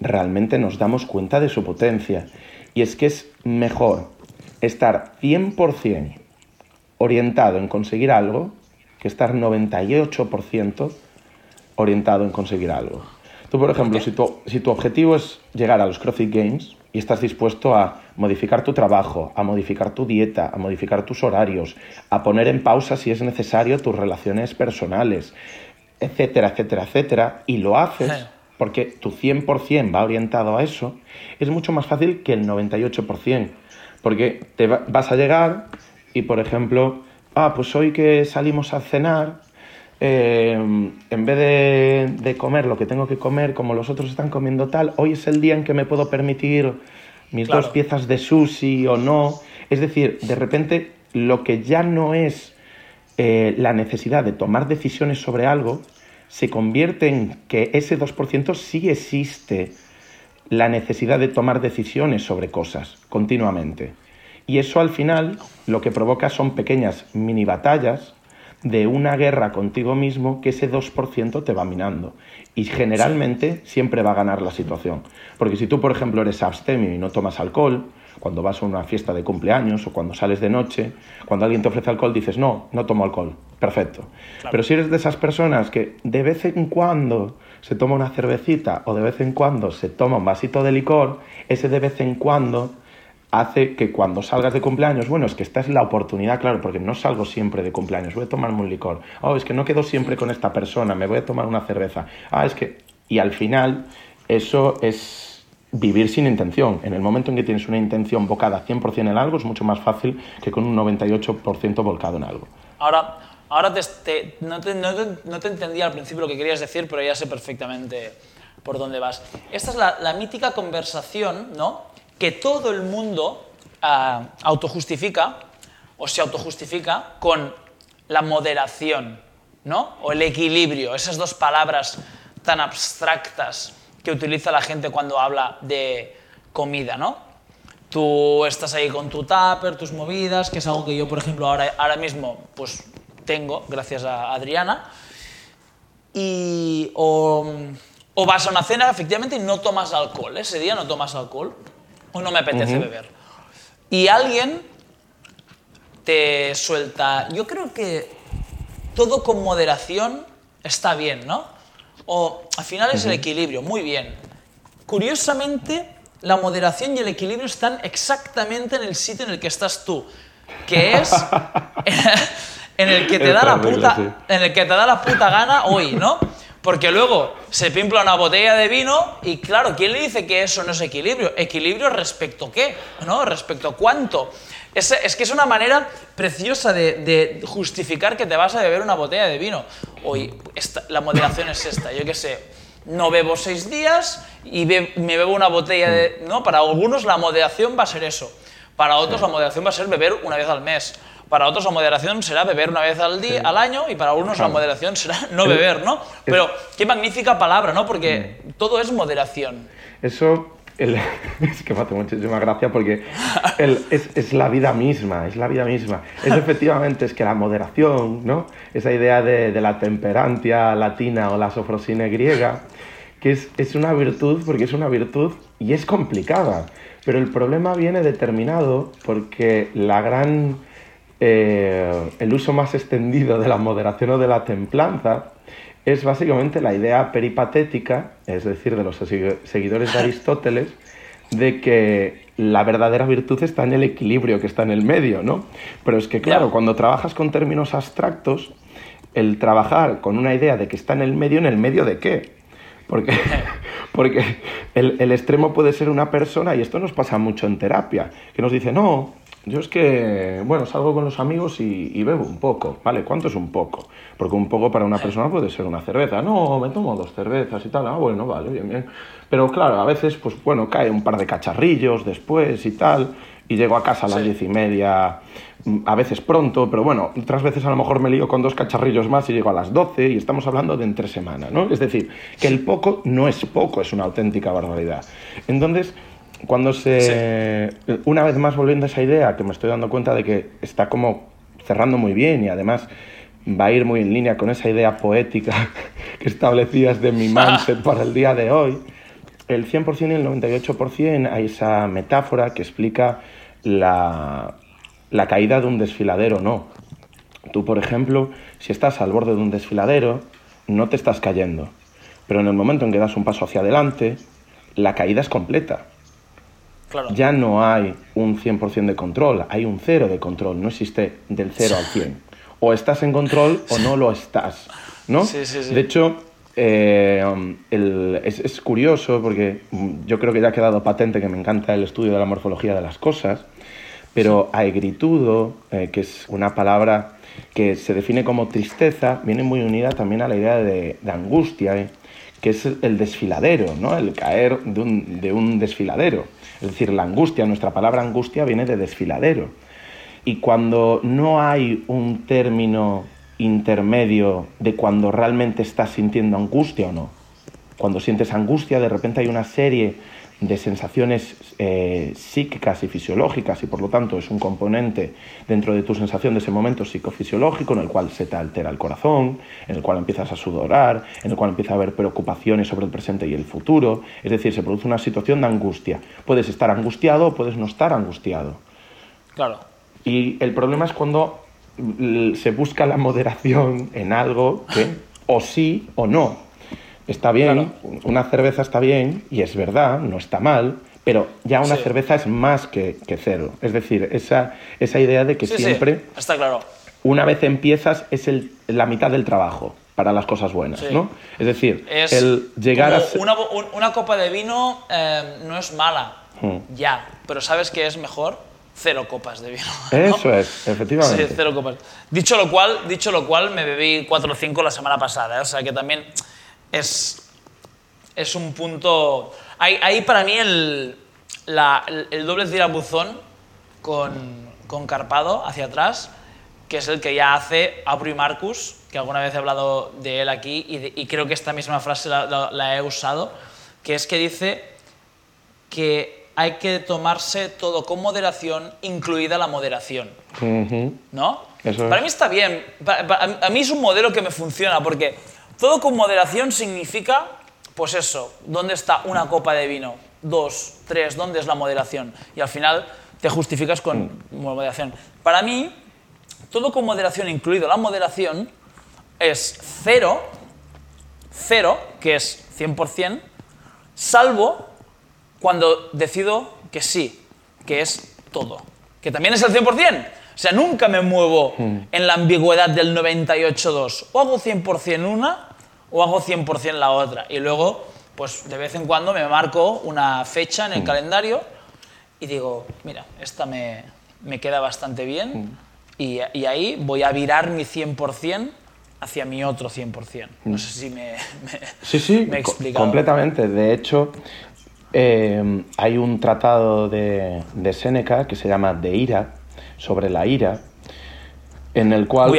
realmente nos damos cuenta de su potencia. Y es que es mejor estar 100% orientado en conseguir algo que estar 98% orientado en conseguir algo. Tú, por ejemplo, si tu, si tu objetivo es llegar a los CrossFit Games y estás dispuesto a modificar tu trabajo, a modificar tu dieta, a modificar tus horarios, a poner en pausa si es necesario tus relaciones personales, etcétera, etcétera, etcétera, y lo haces porque tu 100% va orientado a eso, es mucho más fácil que el 98%. Porque te vas a llegar y, por ejemplo, ah, pues hoy que salimos a cenar, eh, en vez de, de, comer lo que tengo que comer, como los otros están comiendo tal, hoy es el día en que me puedo permitir mis dos piezas de sushi o no. Es decir, de repente lo que ya no es eh, la necesidad de tomar decisiones sobre algo, se convierte en que ese 2% sí existe la necesidad de tomar decisiones sobre cosas continuamente. Y eso al final lo que provoca son pequeñas mini batallas de una guerra contigo mismo que ese 2% te va minando. Y generalmente siempre va a ganar la situación. Porque si tú, por ejemplo, eres abstemio y no tomas alcohol, cuando vas a una fiesta de cumpleaños o cuando sales de noche, cuando alguien te ofrece alcohol dices, no, no tomo alcohol. Perfecto. Pero si eres de esas personas que de vez en cuando se toma una cervecita o de vez en cuando se toma un vasito de licor, ese de vez en cuando hace que cuando salgas de cumpleaños, bueno, es que esta es la oportunidad, claro, porque no salgo siempre de cumpleaños, voy a tomarme un licor. Oh, es que no quedo siempre con esta persona, me voy a tomar una cerveza. Ah, es que... Y al final, eso es vivir sin intención. En el momento en que tienes una intención bocada 100% en algo, es mucho más fácil que con un 98% volcado en algo. Ahora, ahora te, no, te, entendía al principio lo que querías decir, pero ya sé perfectamente por dónde vas. Esta es la, mítica conversación, ¿no? que todo el mundo uh, autojustifica o se autojustifica con la moderación, ¿no? O el equilibrio, esas dos palabras tan abstractas que utiliza la gente cuando habla de comida, ¿no? Tú estás ahí con tu tupper, tus movidas, que es algo que yo, por ejemplo, ahora, ahora mismo pues tengo, gracias a Adriana, y, o, o vas a una cena, efectivamente, y no tomas alcohol, ese día no tomas alcohol, o no me apetece beber. Y alguien te suelta, yo creo que todo con moderación está bien, ¿no? O al final es el equilibrio, muy bien. Curiosamente, la moderación y el equilibrio están exactamente en el sitio en el que estás tú, que es en el que te da la puta, en el que te da la puta gana hoy, ¿no? Porque luego se pimpla una botella de vino y claro, ¿quién le dice que eso no es equilibrio? ¿Equilibrio respecto a qué? ¿No? ¿Respecto a cuánto? Es, es que es una manera preciosa de, de, justificar que te vas a beber una botella de vino. Hoy, la moderación es esta, yo qué sé, no bebo seis días y me bebo una botella de... ¿no? Para algunos la moderación va a ser eso. Para otros la moderación va a ser beber una vez al mes. Para otros la moderación será beber una vez al día, al año, y para algunos la moderación será no beber, ¿no? Pero qué magnífica palabra, ¿no? Porque mm. todo es moderación. Eso el, es que me hace muchísima gracia porque el, es, es, la vida misma, es la vida misma. Es efectivamente, es que la moderación, ¿no? Esa idea de, de la temperancia latina o la sofrosine griega, que es, es, una virtud porque es una virtud y es complicada. Pero el problema viene determinado porque la gran eh, el uso más extendido de la moderación o de la templanza es básicamente la idea peripatética, es decir, de los seguidores de Aristóteles, de que la verdadera virtud está en el equilibrio que está en el medio, ¿no? Pero es que, claro, cuando trabajas con términos abstractos, el trabajar con una idea de que está en el medio, ¿en el medio de qué? Porque, porque el, el, extremo puede ser una persona, y esto nos pasa mucho en terapia, que nos dice, no, yo es que, bueno, salgo con los amigos y, bebo un poco, ¿vale? ¿Cuánto es un poco? Porque un poco para una persona puede ser una cerveza. No, me tomo dos cervezas y tal. Ah, bueno, vale, bien, bien. Pero claro, a veces, pues bueno, cae un par de cacharrillos después y tal. Y llego a casa a las diez y media, a veces pronto, pero bueno, otras veces a lo mejor me lío con dos cacharrillos más y llego a las doce y estamos hablando de entre semana, ¿no? Es decir, que el poco no es poco, es una auténtica barbaridad. Entonces cuando se... Una vez más volviendo a esa idea, que me estoy dando cuenta de que está como cerrando muy bien y además va a ir muy en línea con esa idea poética que establecías de mi mindset para el día de hoy, el 100% y el 98% hay esa metáfora que explica la, la caída de un desfiladero, no. Tú, por ejemplo, si estás al borde de un desfiladero, no te estás cayendo. Pero en el momento en que das un paso hacia adelante, la caída es completa. Ya no hay un 100% de control, hay un cero de control, no existe del 0 al 100. O estás en control o no lo estás, ¿no? De hecho, eh, es, es, curioso porque yo creo que ya ha quedado patente que me encanta el estudio de la morfología de las cosas, Pero aegritudo, eh, que es una palabra que se define como tristeza, viene muy unida también a la idea de, de angustia, ¿eh? que es el desfiladero, ¿no? el caer de un, de un desfiladero. Es decir, la angustia, nuestra palabra angustia viene de desfiladero. Y cuando no hay un término intermedio de cuando realmente estás sintiendo angustia o no, cuando sientes angustia, de repente hay una serie de sensaciones eh, psíquicas y fisiológicas y por lo tanto es un componente dentro de tu sensación de ese momento psicofisiológico en el cual se te altera el corazón, en el cual empiezas a sudorar, en el cual empieza a haber preocupaciones sobre el presente y el futuro, es decir, se produce una situación de angustia. Puedes estar angustiado o puedes no estar angustiado. Claro. Y el problema es cuando se busca la moderación en algo que o sí o no está bien, una cerveza está bien, y es verdad, no está mal, pero ya una cerveza es más que, cero. Es decir, esa, esa idea de que siempre, está claro. una vez empiezas, es el, la mitad del trabajo para las cosas buenas, ¿no? Es decir, el llegar a... Una, una, copa de vino eh, no es mala, hmm. ya, pero ¿sabes qué es mejor? Cero copas de vino. Eso es, efectivamente. Sí, cero copas. Dicho lo cual, dicho lo cual me bebí cuatro o cinco la semana pasada, ¿eh? o sea que también es, es un punto... Ahí, para mí el, el, doble tirabuzón con, con Carpado hacia atrás, que es el que ya hace Abru y Marcus, que alguna vez he hablado de él aquí y, creo que esta misma frase la, he usado, que es que dice que hay que tomarse todo con moderación, incluida la moderación. ¿No? Para mí está bien. a mí es un modelo que me funciona porque todo con moderación significa, pues eso, ¿dónde está una copa de vino? Dos, tres, ¿dónde es la moderación? Y al final te justificas con mm. moderación. Para mí, todo con moderación, incluido la moderación, es cero, cero, que es 100%, salvo cuando decido que sí, que es todo, que también es el 100%. O sea, nunca me muevo mm. en la ambigüedad del 98-2. O hago 100% una o hago 100% la otra. Y luego, pues de vez en cuando me marco una fecha en el mm. calendario y digo, mira, esta me, me queda bastante bien mm. y, y, ahí voy a virar mi 100% hacia mi otro 100%. No mm. sé si me, me, sí, sí, me he explicado. completamente. De hecho, eh, hay un tratado de, de Séneca que se llama De ira, sobre la ira, en el cual,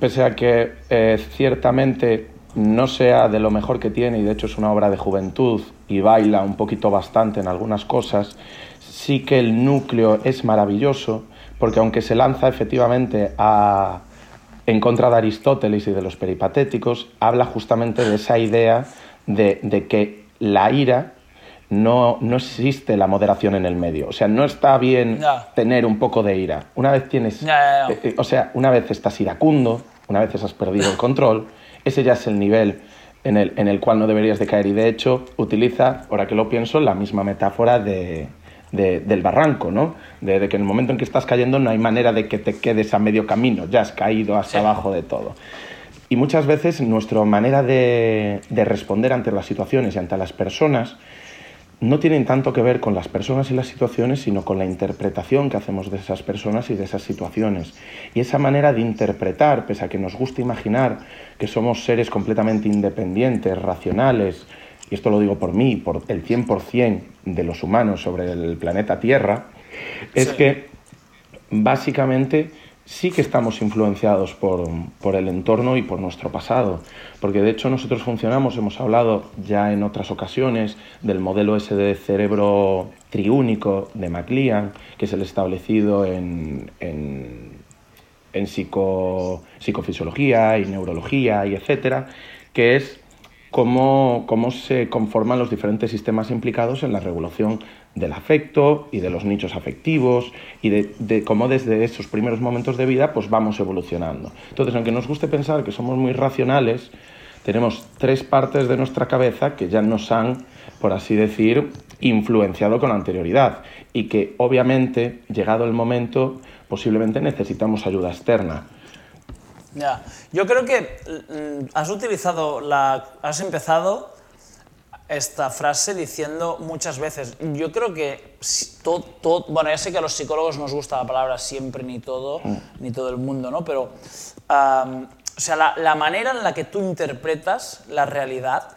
pese a, que eh, ciertamente no sea de lo mejor que tiene, y de hecho es una obra de juventud y baila un poquito bastante en algunas cosas, sí que el núcleo es maravilloso, porque aunque se lanza efectivamente a, en contra de Aristóteles y de los peripatéticos, habla justamente de esa idea de, de que la ira no, no existe la moderación en el medio. O sea, no está bien tener un poco de ira. Una vez tienes. Eh, eh, o sea, una vez estás iracundo, una vez has perdido el control, ese ya es el nivel en el, en el cual no deberías de caer. Y de hecho, utiliza, ahora que lo pienso, la misma metáfora de, del barranco, ¿no? De, que en el momento en que estás cayendo no hay manera de que te quedes a medio camino, ya has caído hasta abajo de todo. Y muchas veces nuestra manera de, de responder ante las situaciones y ante las personas no tienen tanto que ver con las personas y las situaciones, sino con la interpretación que hacemos de esas personas y de esas situaciones. Y esa manera de interpretar, pese a que nos gusta imaginar que somos seres completamente independientes, racionales, y esto lo digo por mí, por el 100% de los humanos sobre el planeta Tierra, es que básicamente sí que estamos influenciados por, el entorno y por nuestro pasado, porque de hecho nosotros funcionamos, hemos hablado ya en otras ocasiones del modelo ese de cerebro triúnico de MacLean, que es el establecido en, en, en psico, psicofisiología y neurología y etcétera, que es cómo se conforman los diferentes sistemas implicados en la regulación del afecto y de los nichos afectivos y de, cómo desde esos primeros momentos de vida pues vamos evolucionando. Entonces, aunque nos guste pensar que somos muy racionales, tenemos tres partes de nuestra cabeza que ya nos han, por así decir, influenciado con anterioridad y que obviamente, llegado el momento, posiblemente necesitamos ayuda externa. Ya, yo creo que mm, has utilizado la, has empezado esta frase diciendo muchas veces. Yo creo que todo, bueno, ya sé que a los psicólogos nos gusta la palabra siempre ni todo, mm. ni todo el mundo, ¿no? Pero, o sea, la, manera en la que tú interpretas la realidad,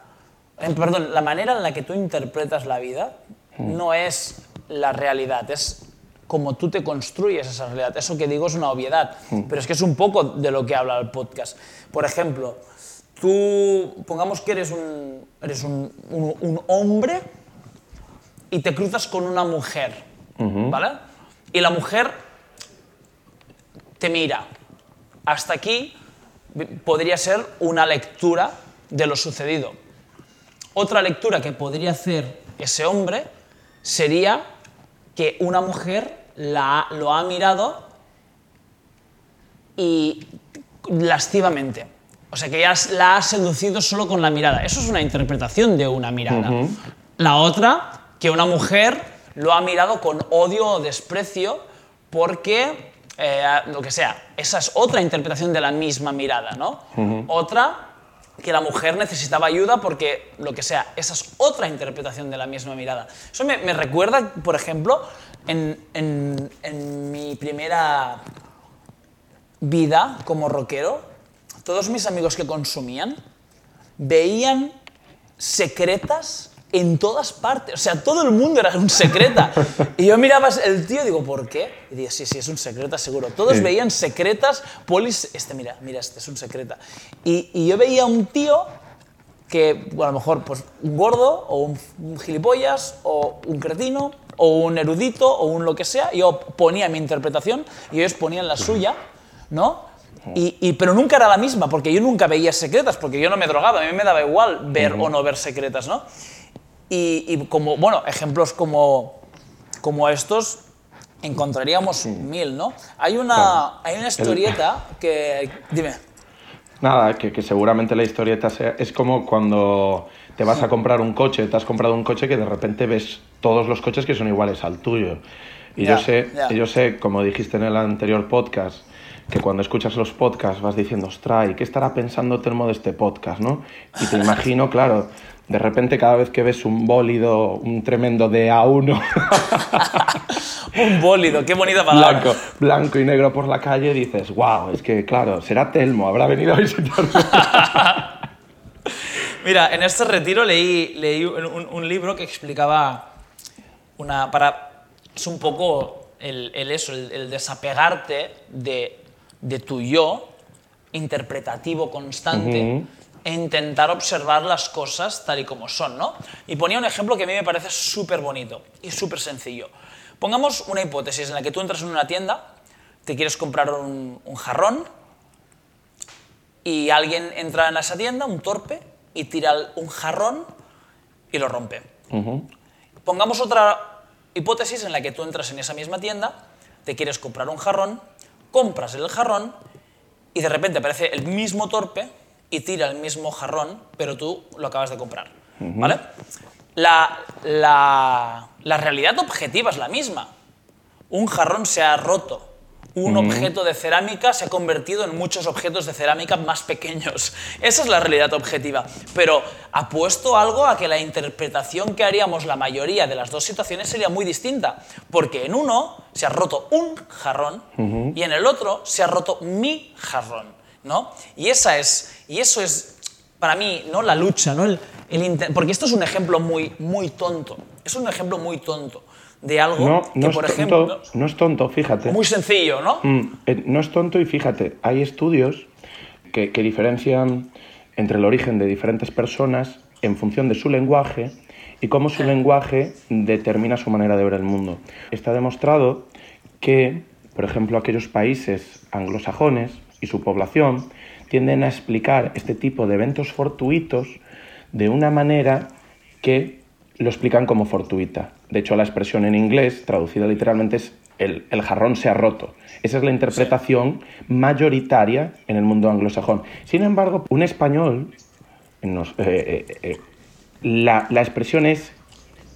eh, perdón, la manera en la que tú interpretas la vida mm. no es la realidad, es como tú te construyes esa realidad. Eso que digo es una obviedad, mm. pero es que es un poco de lo que habla el podcast. Por ejemplo, tú, pongamos que eres un, eres un, un, hombre y te cruzas con una mujer, ¿vale? Y la mujer te mira. Hasta aquí podría ser una lectura de lo sucedido. Otra lectura que podría hacer ese hombre sería que una mujer la, lo ha mirado y lascivamente. O sea, que ya la ha seducido solo con la mirada. Eso es una interpretación de una mirada. La otra, que una mujer lo ha mirado con odio o desprecio porque, eh, lo que sea, esa es otra interpretación de la misma mirada, ¿no? Otra, que la mujer necesitaba ayuda porque, lo que sea, esa es otra interpretación de la misma mirada. Eso me, recuerda, por ejemplo, en, en mi primera vida como rockero, todos mis amigos que consumían veían secretas en todas partes. O sea, todo el mundo era un secreta. Y yo miraba el tío y digo, ¿por qué? Y digo, sí, sí, es un secreta seguro. Todos veían secretas, polis... Este, mira, mira, este es un secreta. Y, y yo veía un tío que, a lo mejor, pues un gordo, o un, un, gilipollas, o un cretino, o un erudito, o un lo que sea. Yo ponía mi interpretación y ellos ponían la suya, ¿no? Y, pero nunca era la misma, porque yo nunca veía secretas, porque yo no me drogaba, a mí me daba igual ver o no ver secretas, ¿no? Y, como, bueno, ejemplos como, como estos encontraríamos mil, ¿no? Hay una, hay una historieta que... Dime. Nada, que, que, seguramente la historieta sea, es como cuando te vas a comprar un coche, te has comprado un coche que de repente ves todos los coches que son iguales al tuyo. Y yo, sé, yo sé, como dijiste en el anterior podcast, que cuando escuchas los podcasts vas diciendo, ostras, ¿y qué estará pensando Telmo de este podcast, no? Y te imagino, claro, de repente cada vez que ves un bólido, un tremendo de A1... un bólido, qué bonita palabra. Blanco, blanco y negro por la calle, dices, wow, es que claro, será Telmo, habrá venido a visitarme. Mira, en este retiro leí, leí un, libro que explicaba una... Para, es un poco el, eso, el desapegarte de de tu yo interpretativo constante e intentar observar las cosas tal y como son, ¿no? Y ponía un ejemplo que a mí me parece súper bonito y súper sencillo. Pongamos una hipótesis en la que tú entras en una tienda, te quieres comprar un, jarrón y alguien entra en esa tienda, un torpe, y tira un jarrón y lo rompe. Pongamos otra hipótesis en la que tú entras en esa misma tienda, te quieres comprar un jarrón compras el jarrón y de repente aparece el mismo torpe y tira el mismo jarrón, pero tú lo acabas de comprar. ¿Vale? La, la, la realidad objetiva es la misma. Un jarrón se ha roto un objeto de cerámica se ha convertido en muchos objetos de cerámica más pequeños. Esa es la realidad objetiva. Pero apuesto algo a que la interpretación que haríamos la mayoría de las dos situaciones sería muy distinta. Porque en uno se ha roto un jarrón y en el otro se ha roto mi jarrón. ¿no? Y, esa es, y eso es, para mí, ¿no? la lucha. ¿no? El, porque esto es un ejemplo muy, muy tonto. Es un ejemplo muy tonto de algo no, que, por ejemplo... no es tonto, fíjate. Muy sencillo, ¿no? Mm, eh, no es tonto y fíjate, hay estudios que, diferencian entre el origen de diferentes personas en función de su lenguaje y cómo su lenguaje determina su manera de ver el mundo. Está demostrado que, por ejemplo, aquellos países anglosajones y su población tienden a explicar este tipo de eventos fortuitos de una manera que lo explican como fortuita. De hecho, la expresión en inglés, traducida literalmente, es el, jarrón se ha roto. Esa es la interpretación mayoritaria en el mundo anglosajón. Sin embargo, un español, eh, eh, eh, la, expresión es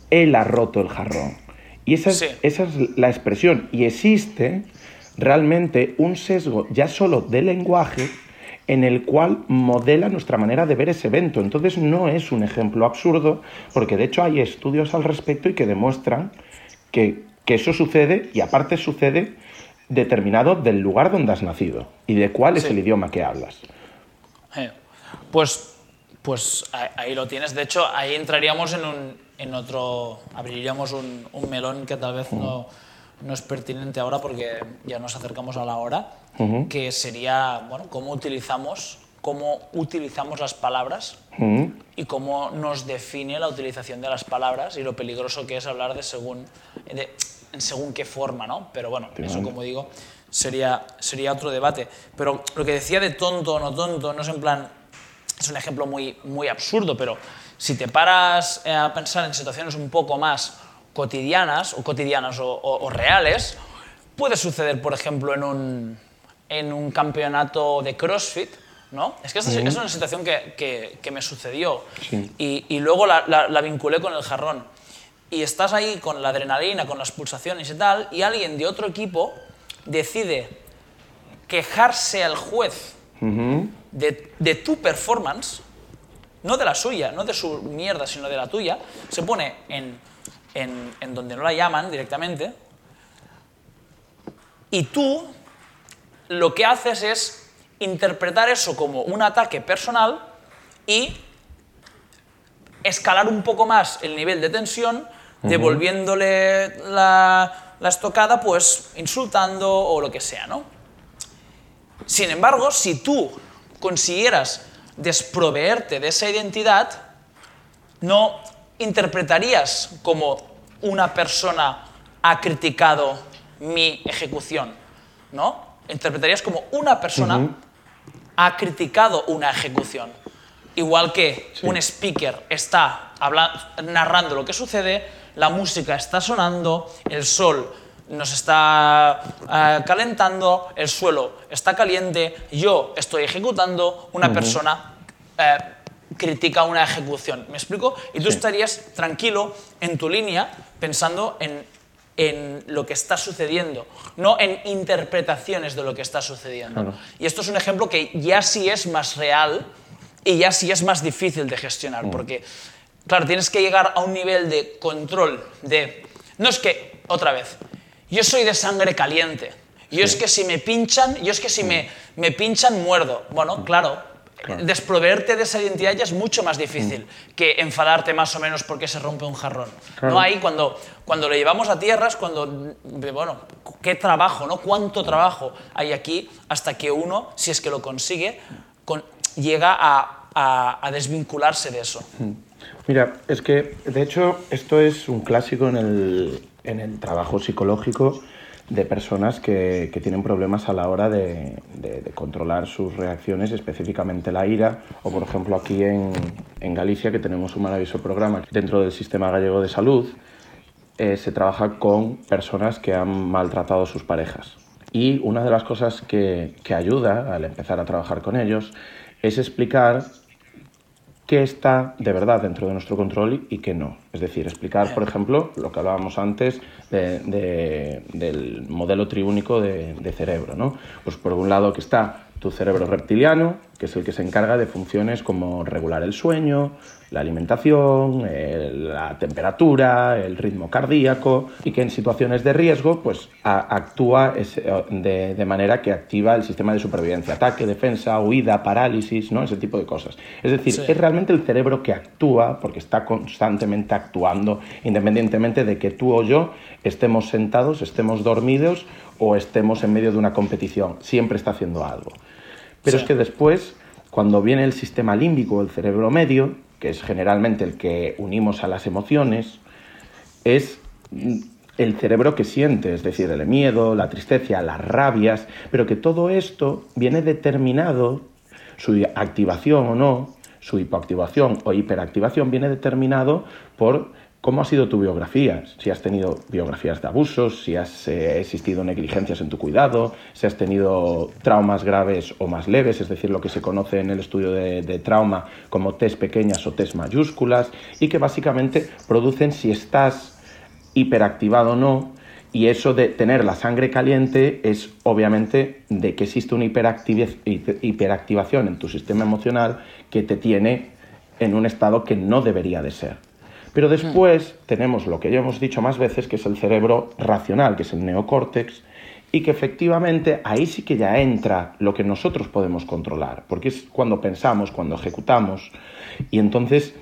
él ha roto el jarrón. Y esa esa es la expresión. Y existe realmente un sesgo ya solo de lenguaje en el cual modela nuestra manera de ver ese evento. Entonces no es un ejemplo absurdo, porque de hecho hay estudios al respecto y que demuestran que, eso sucede y aparte sucede determinado del lugar donde has nacido y de cuál es el idioma que hablas. Eh, pues, pues ahí lo tienes. De hecho, ahí entraríamos en, un, en otro, abriríamos un, un melón que tal vez no, no es pertinente ahora porque ya nos acercamos a la hora que sería bueno, cómo utilizamos, cómo utilizamos las palabras y cómo nos define la utilización de las palabras y lo peligroso que es hablar de según, de, según qué forma, ¿no? Pero bueno, eso como digo, sería, sería otro debate. Pero lo que decía de tonto o no tonto, no es en plan, es un ejemplo muy, muy absurdo, pero si te paras a pensar en situaciones un poco más cotidianas o cotidianas o reales, puede suceder, por ejemplo, en un, en un campeonato de CrossFit, ¿no? Es que esta es una situación que, que, me sucedió y, y, luego la, la, vinculé con el jarrón. Y estás ahí con la adrenalina, con las pulsaciones y tal, y alguien de otro equipo decide quejarse al juez de, de, tu performance, no de la suya, no de su mierda, sino de la tuya, se pone en, en, en donde no la llaman directamente, y tú lo que haces es interpretar eso como un ataque personal y escalar un poco más el nivel de tensión, devolviéndole la, estocada, pues insultando o lo que sea, ¿no? Sin embargo, si tú consiguieras desproveerte de esa identidad, no interpretarías como una persona ha criticado mi ejecución, ¿no? interpretarías como una persona ha criticado una ejecución. Igual que un speaker está narrando lo que sucede, la música está sonando, el sol nos está eh, calentando, el suelo está caliente, yo estoy ejecutando, una persona eh, critica una ejecución. ¿Me explico? Y tú estarías tranquilo en tu línea pensando en en lo que está sucediendo, no en interpretaciones de lo que está sucediendo. Y esto es un ejemplo que ya sí es más real y ya sí es más difícil de gestionar, mm. porque, claro, tienes que llegar a un nivel de control de... No es que, otra vez, yo soy de sangre caliente, yo es que si me pinchan, yo es que si me, mm. me pinchan muerdo. Bueno, mm. Claro, Desproveerte de esa identidad ya es mucho más difícil mm. que enfadarte más o menos porque se rompe un jarrón. No ahí cuando, cuando lo llevamos a tierras, cuando, bueno, qué trabajo, ¿no? Cuánto trabajo hay aquí hasta que uno, si es que lo consigue, llega a, a, desvincularse de eso. Mm. Mira, es que de hecho esto es un clásico en el, en el trabajo psicológico de personas que, tienen problemas a la hora de, controlar sus reacciones, específicamente la ira, o por ejemplo aquí en, Galicia, que tenemos un maravilloso programa dentro del sistema gallego de salud, eh, se trabaja con personas que han maltratado a sus parejas. Y una de las cosas que, que ayuda al empezar a trabajar con ellos es explicar qué está de verdad dentro de nuestro control y qué no. Es decir, explicar, por ejemplo, lo que hablábamos antes del modelo triúnico de, de, cerebro. ¿no? Pues por un lado que está tu cerebro reptiliano, que es el que se encarga de funciones como regular el sueño, la alimentación, la temperatura, el ritmo cardíaco y que en situaciones de riesgo pues actúa de, manera que activa el sistema de supervivencia, ataque, defensa, huida, parálisis, ¿no? ese tipo de cosas. Es decir, es realmente el cerebro que actúa porque está constantemente actuando independientemente de que tú o yo estemos sentados, estemos dormidos o estemos en medio de una competición, siempre está haciendo algo. Pero es que después, cuando viene el sistema límbico, el cerebro medio, que es generalmente el que unimos a las emociones, es el cerebro que siente, es decir, el miedo, la tristeza, las rabias, pero que todo esto viene determinado, su activación o no, su hipoactivación o hiperactivación viene determinado por ¿Cómo ha sido tu biografía? Si has tenido biografías de abusos, si has eh, existido negligencias en tu cuidado, si has tenido traumas graves o más leves, es decir, lo que se conoce en el estudio de, trauma como test pequeñas o test mayúsculas, y que básicamente producen si estás hiperactivado o no, Y eso de tener la sangre caliente es obviamente de que existe una hiperactivación en tu sistema emocional que te tiene en un estado que no debería de ser. Pero después tenemos lo que ya hemos dicho más veces, que es el cerebro racional, que es el neocórtex, y que efectivamente ahí sí que ya entra lo que nosotros podemos controlar, porque es cuando pensamos, cuando ejecutamos, y entonces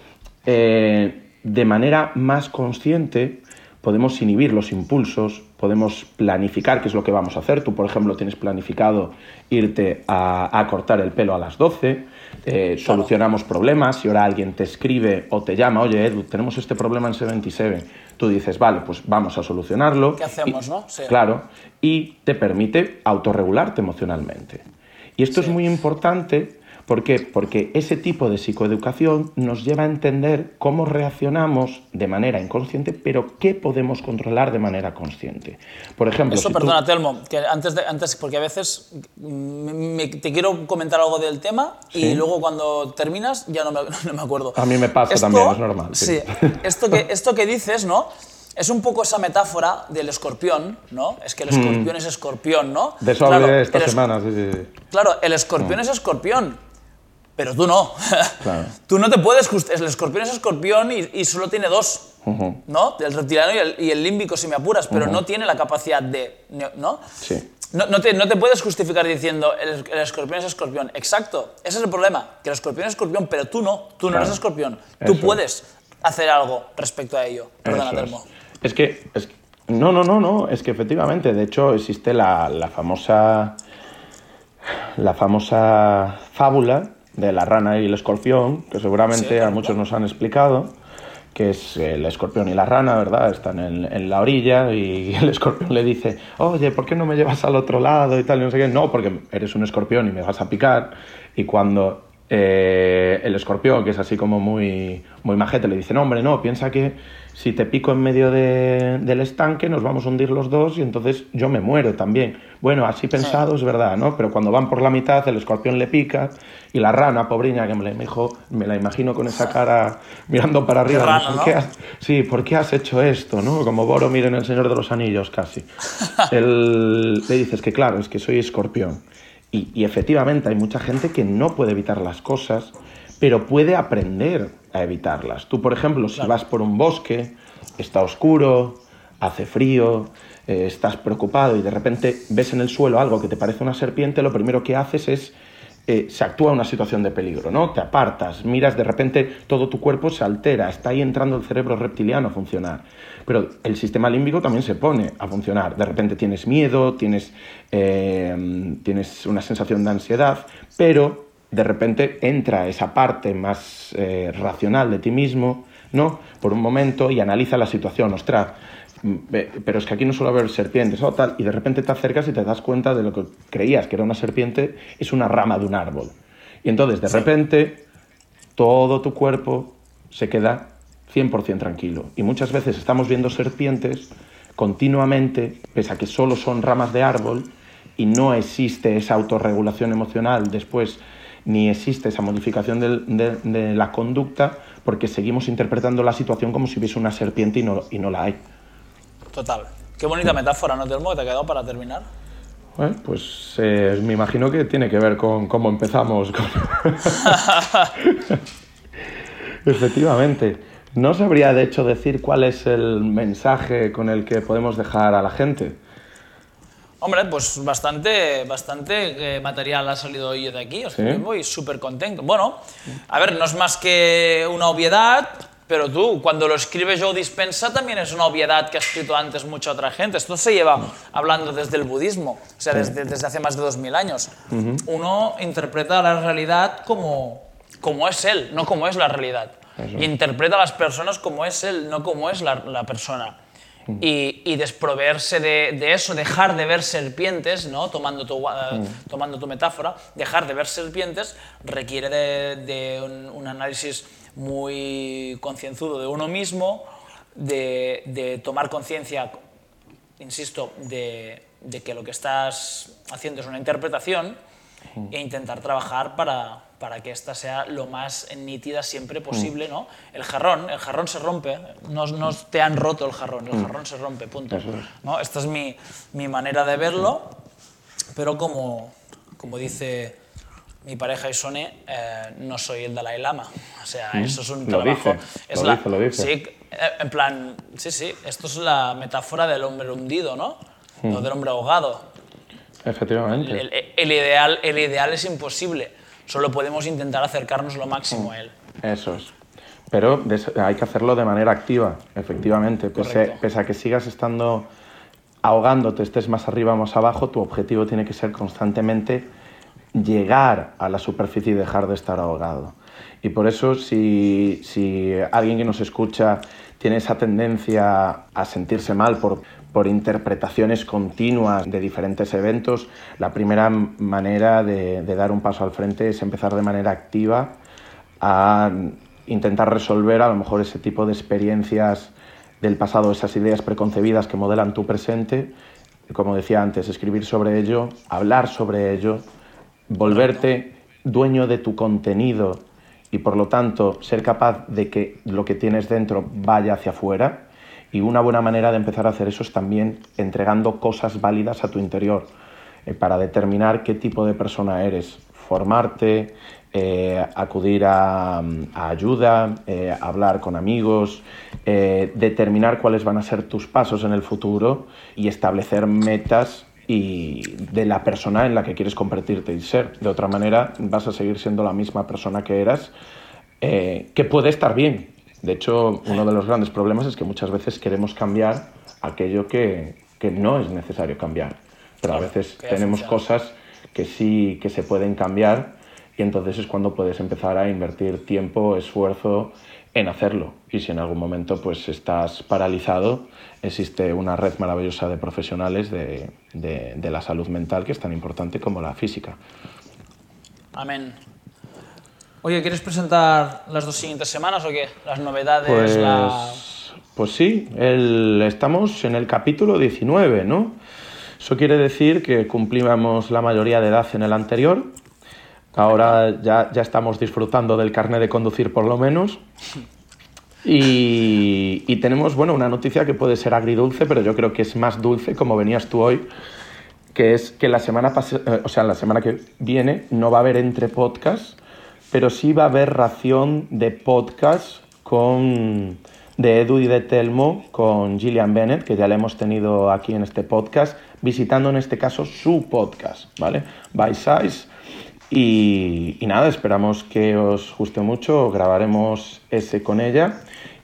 eh, de manera más consciente podemos inhibir los impulsos, podemos planificar qué es lo que vamos a hacer. Tú, por ejemplo, tienes planificado irte a, cortar el pelo a las 12, eh, solucionamos problemas, si ahora alguien te escribe o te llama, oye, Edu, tenemos este problema en 77, tú dices, vale, pues vamos a solucionarlo. ¿Qué hacemos, no? Claro, y te permite autorregularte emocionalmente. Y esto es muy importante ¿Por qué? Porque ese tipo de psicoeducación nos lleva a entender cómo reaccionamos de manera inconsciente, pero qué podemos controlar de manera consciente. Por ejemplo, Eso, perdona, Telmo, que antes, de, antes, porque a veces te quiero comentar algo del tema y luego cuando terminas ya no me, no me, acuerdo. A mí me pasa también, es normal. Sí, esto, que, esto que dices, ¿no? Es un poco esa metáfora del escorpión, ¿no? Es que el escorpión mm. es escorpión, ¿no? De eso hablé esta semana, sí, sí. Claro, el escorpión mm. es escorpión, pero tú no. tú no te puedes... El escorpión es escorpión y, solo tiene dos, ¿no? El reptiliano y el, límbico, si me apuras, pero no tiene la capacidad de... ¿No? Sí. No, no, te, no, te, puedes justificar diciendo el, escorpión es escorpión. Exacto, ese es el problema, que el escorpión es escorpión, pero tú no, tú no eres escorpión. Tú puedes hacer algo respecto a ello. Perdona, Termo. Es. que, es No, no, no, no, es que efectivamente, de hecho existe la, la famosa... La famosa fábula de la rana y el escorpión, que seguramente a muchos nos han explicado, que es el escorpión y la rana, ¿verdad? Están en, la orilla y el escorpión le dice, oye, ¿por qué no me llevas al otro lado y tal? Y no sé qué. No, porque eres un escorpión y me vas a picar. Y cuando eh, el escorpión, que es así como muy, muy majete, le dice, no, hombre, no, piensa que si te pico en medio del estanque nos vamos a hundir los dos y entonces yo me muero también. Bueno, así pensado es verdad, ¿no? Pero cuando van por la mitad el escorpión le pica y la rana, pobriña, que me la, me la imagino con esa cara mirando para arriba. sí, ¿por qué has hecho esto? ¿no? Como Boromir en El Señor de los Anillos casi. le dices que claro, es que soy escorpión. Y, y efectivamente hay mucha gente que no puede evitar las cosas, pero puede aprender a evitarlas. Tú, por ejemplo, si vas por un bosque, está oscuro, hace frío, eh, estás preocupado y de repente ves en el suelo algo que te parece una serpiente, lo primero que haces es eh, se actúa una situación de peligro, ¿no? Te apartas, miras, de repente todo tu cuerpo se altera, está ahí entrando el cerebro reptiliano a funcionar. Pero el sistema límbico también se pone a funcionar. De repente tienes miedo, tienes, eh, tienes una sensación de ansiedad, pero de repente entra esa parte más eh, racional de ti mismo, ¿no? Por un momento y analiza la situación, ostras, mm, pero es que aquí no suele haber serpientes o tal, y de repente te acercas y te das cuenta de lo que creías que era una serpiente, es una rama de un árbol. Y entonces de repente todo tu cuerpo se queda 100% tranquilo. Y muchas veces estamos viendo serpientes continuamente, pese a que solo son ramas de árbol, y no existe esa autorregulación emocional después ni existe esa modificación de, la conducta porque seguimos interpretando la situación como si hubiese una serpiente y no, y no la hay. Total. Qué bonita metáfora, ¿no, Telmo? ¿Te ha quedado para terminar? Bueno, pues eh, me imagino que tiene que ver con cómo empezamos. Efectivamente. No sabría, de hecho, decir cuál es el mensaje con el que podemos dejar a la gente. Hombre, pues bastante, bastante eh, material ha salido hoy de aquí, os voy súper contento. Bueno, a ver, no es más que una obviedad, pero tú, cuando lo escribe Joe Dispensa, también es una obviedad que ha escrito antes mucha otra gente. Esto se lleva hablando desde el budismo, o sea, desde, desde hace más de 2000 años. Uno interpreta la realidad como, como es él, no como es la realidad. Y interpreta a las personas como es él, no como es la, la persona y, desproveerse de, eso, dejar de ver serpientes, ¿no? tomando, tu, eh, tomando tu metáfora, dejar de ver serpientes requiere de, un, análisis muy concienzudo de uno mismo, de, tomar conciencia, insisto, de, que lo que estás haciendo es una interpretación e intentar trabajar para, para que esta sea lo más nítida siempre posible, ¿no? El jarrón, el jarrón se rompe, no, no te han roto el jarrón, el jarrón se rompe, punto. ¿no? Esta es mi, mi manera de verlo, pero como, como dice mi pareja Isone, eh, no soy el Dalai Lama. O sea, eso es un Lo trabajo. dice, es lo la, dice, lo dice. Sí, eh, en plan, sí, sí, esto es la metáfora del hombre hundido, ¿no? O del hombre ahogado. Efectivamente. El, el ideal, el ideal es imposible, solo podemos intentar acercarnos lo máximo a él. Eso es. Pero hay que hacerlo de manera activa, efectivamente. Pese a que sigas estando ahogándote, estés más arriba o más abajo, tu objetivo tiene que ser constantemente llegar a la superficie y dejar de estar ahogado. Y por eso, si, si alguien que nos escucha tiene esa tendencia a sentirse mal por, por interpretaciones continuas de diferentes eventos, la primera manera de, dar un paso al frente es empezar de manera activa a intentar resolver a lo mejor ese tipo de experiencias del pasado, esas ideas preconcebidas que modelan tu presente, como decía antes, escribir sobre ello, hablar sobre ello, volverte dueño de tu contenido y por lo tanto ser capaz de que lo que tienes dentro vaya hacia afuera. Y una buena manera de empezar a hacer eso es también entregando cosas válidas a tu interior eh, para determinar qué tipo de persona eres, formarte, eh, acudir a, ayuda, eh, hablar con amigos, determinar cuáles van a ser tus pasos en el futuro y establecer metas y de la persona en la que quieres convertirte y ser. De otra manera, vas a seguir siendo la misma persona que eras, que puede estar bien. De hecho, uno de los grandes problemas es que muchas veces queremos cambiar aquello que, que no es necesario cambiar. Pero a veces tenemos cosas que sí que se pueden cambiar y entonces es cuando puedes empezar a invertir tiempo, esfuerzo en hacerlo. Y si en algún momento pues estás paralizado, existe una red maravillosa de profesionales de, de- de la salud mental que es tan importante como la física. Amén. Oye, ¿quieres presentar las dos siguientes semanas o qué? Las novedades, Pues, la... pues sí, el- estamos en el capítulo 19, ¿no? Eso quiere decir que cumplimos la mayoría de edad en el anterior. Ahora ya, ya estamos disfrutando del carnet de conducir por lo menos. Y, y tenemos, bueno, una noticia que puede ser agridulce, pero yo creo que es más dulce, como venías tú hoy, que es que la semana eh, o sea, la semana que viene no va a haber entre podcasts, pero sí va a haber ración de podcast con de Edu y de Telmo con Gillian Bennett, que ya le hemos tenido aquí en este podcast, visitando en este caso su podcast, ¿vale? By Size. Y, y nada, esperamos que os guste mucho, grabaremos ese con ella.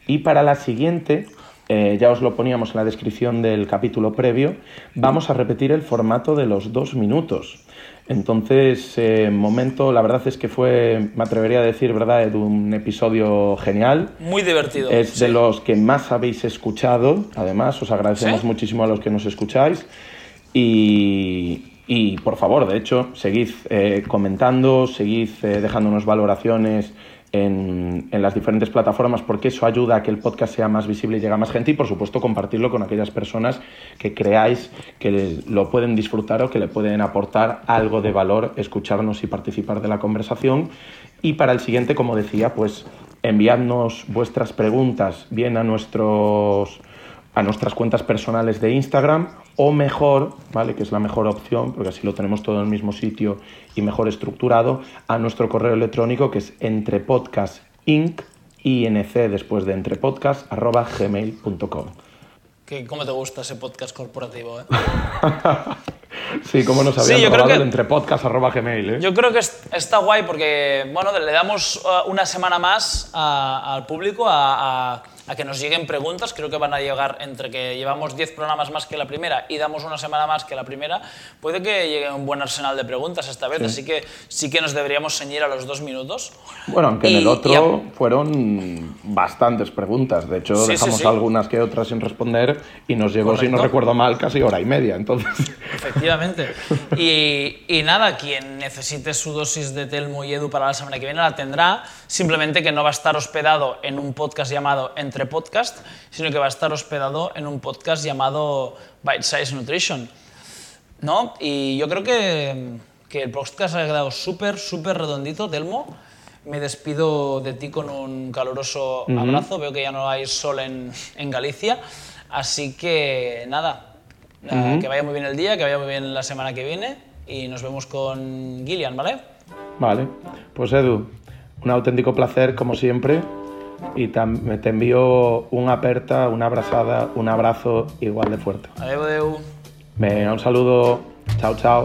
Y para la siguiente, eh, ya os lo poníamos en la descripción del capítulo previo, vamos a repetir el formato de los dos minutos. Entonces, eh, momento, la verdad es que fue, me atrevería a decir, ¿verdad?, Edu, un episodio genial. Muy divertido. Es de los que más habéis escuchado, además, os agradecemos ¿Sí? muchísimo a los que nos escucháis. Y, y, por favor, de hecho, seguid eh, comentando, seguid eh, dejándonos valoraciones en, en las diferentes plataformas, porque eso ayuda a que el podcast sea más visible y llegue a más gente. Y, por supuesto, compartirlo con aquellas personas que creáis que lo pueden disfrutar o que le pueden aportar algo de valor escucharnos y participar de la conversación. Y para el siguiente, como decía, pues enviadnos vuestras preguntas bien a nuestros a nuestras cuentas personales de Instagram o mejor, ¿vale? Que es la mejor opción, porque así lo tenemos todo en el mismo sitio y mejor estructurado, a nuestro correo electrónico que es entrepodcastinc, inc después de entrepodcast, arroba gmail.com. ¿Cómo te gusta ese podcast corporativo? eh? Sí, como nos Sí, habían yo creo que- el entrepodcast, arroba gmail, ¿eh? Yo creo que es- está guay porque bueno, le damos uh, una semana más a- al público a, a- a que nos lleguen preguntas. Creo que van a llegar entre que llevamos 10 programas más que la primera y damos una semana más que la primera. Puede que llegue un buen arsenal de preguntas esta vez, así que sí que nos deberíamos ceñir a los dos minutos. Bueno, aunque en Y- el y otro fueron bastantes preguntas. De hecho, Sí, sí, dejamos sí. algunas que otras sin responder y nos llevó, si no recuerdo mal, casi hora y media. Entonces, Efectivamente. Y, y nada, quien necesite su dosis de Telmo y Edu para la semana que viene la tendrá, simplemente que no va a estar hospedado en un podcast llamado Entre Podcast, sino que va a estar hospedado en un podcast llamado Bite Size Nutrition. ¿No? Y yo creo que, que el podcast ha quedado súper, súper redondito, Telmo. Me despido de ti con un caluroso abrazo. Veo que ya no hay sol en, en Galicia. Así que nada, eh, que vaya muy bien el día, que vaya muy bien la semana que viene y nos vemos con Gillian, ¿vale? Vale, pues Edu, un auténtico placer como siempre y te envío una aperta, una abrazada, un abrazo igual de fuerte. Adeu, adeu. Venga, un saludo. Chao, chao.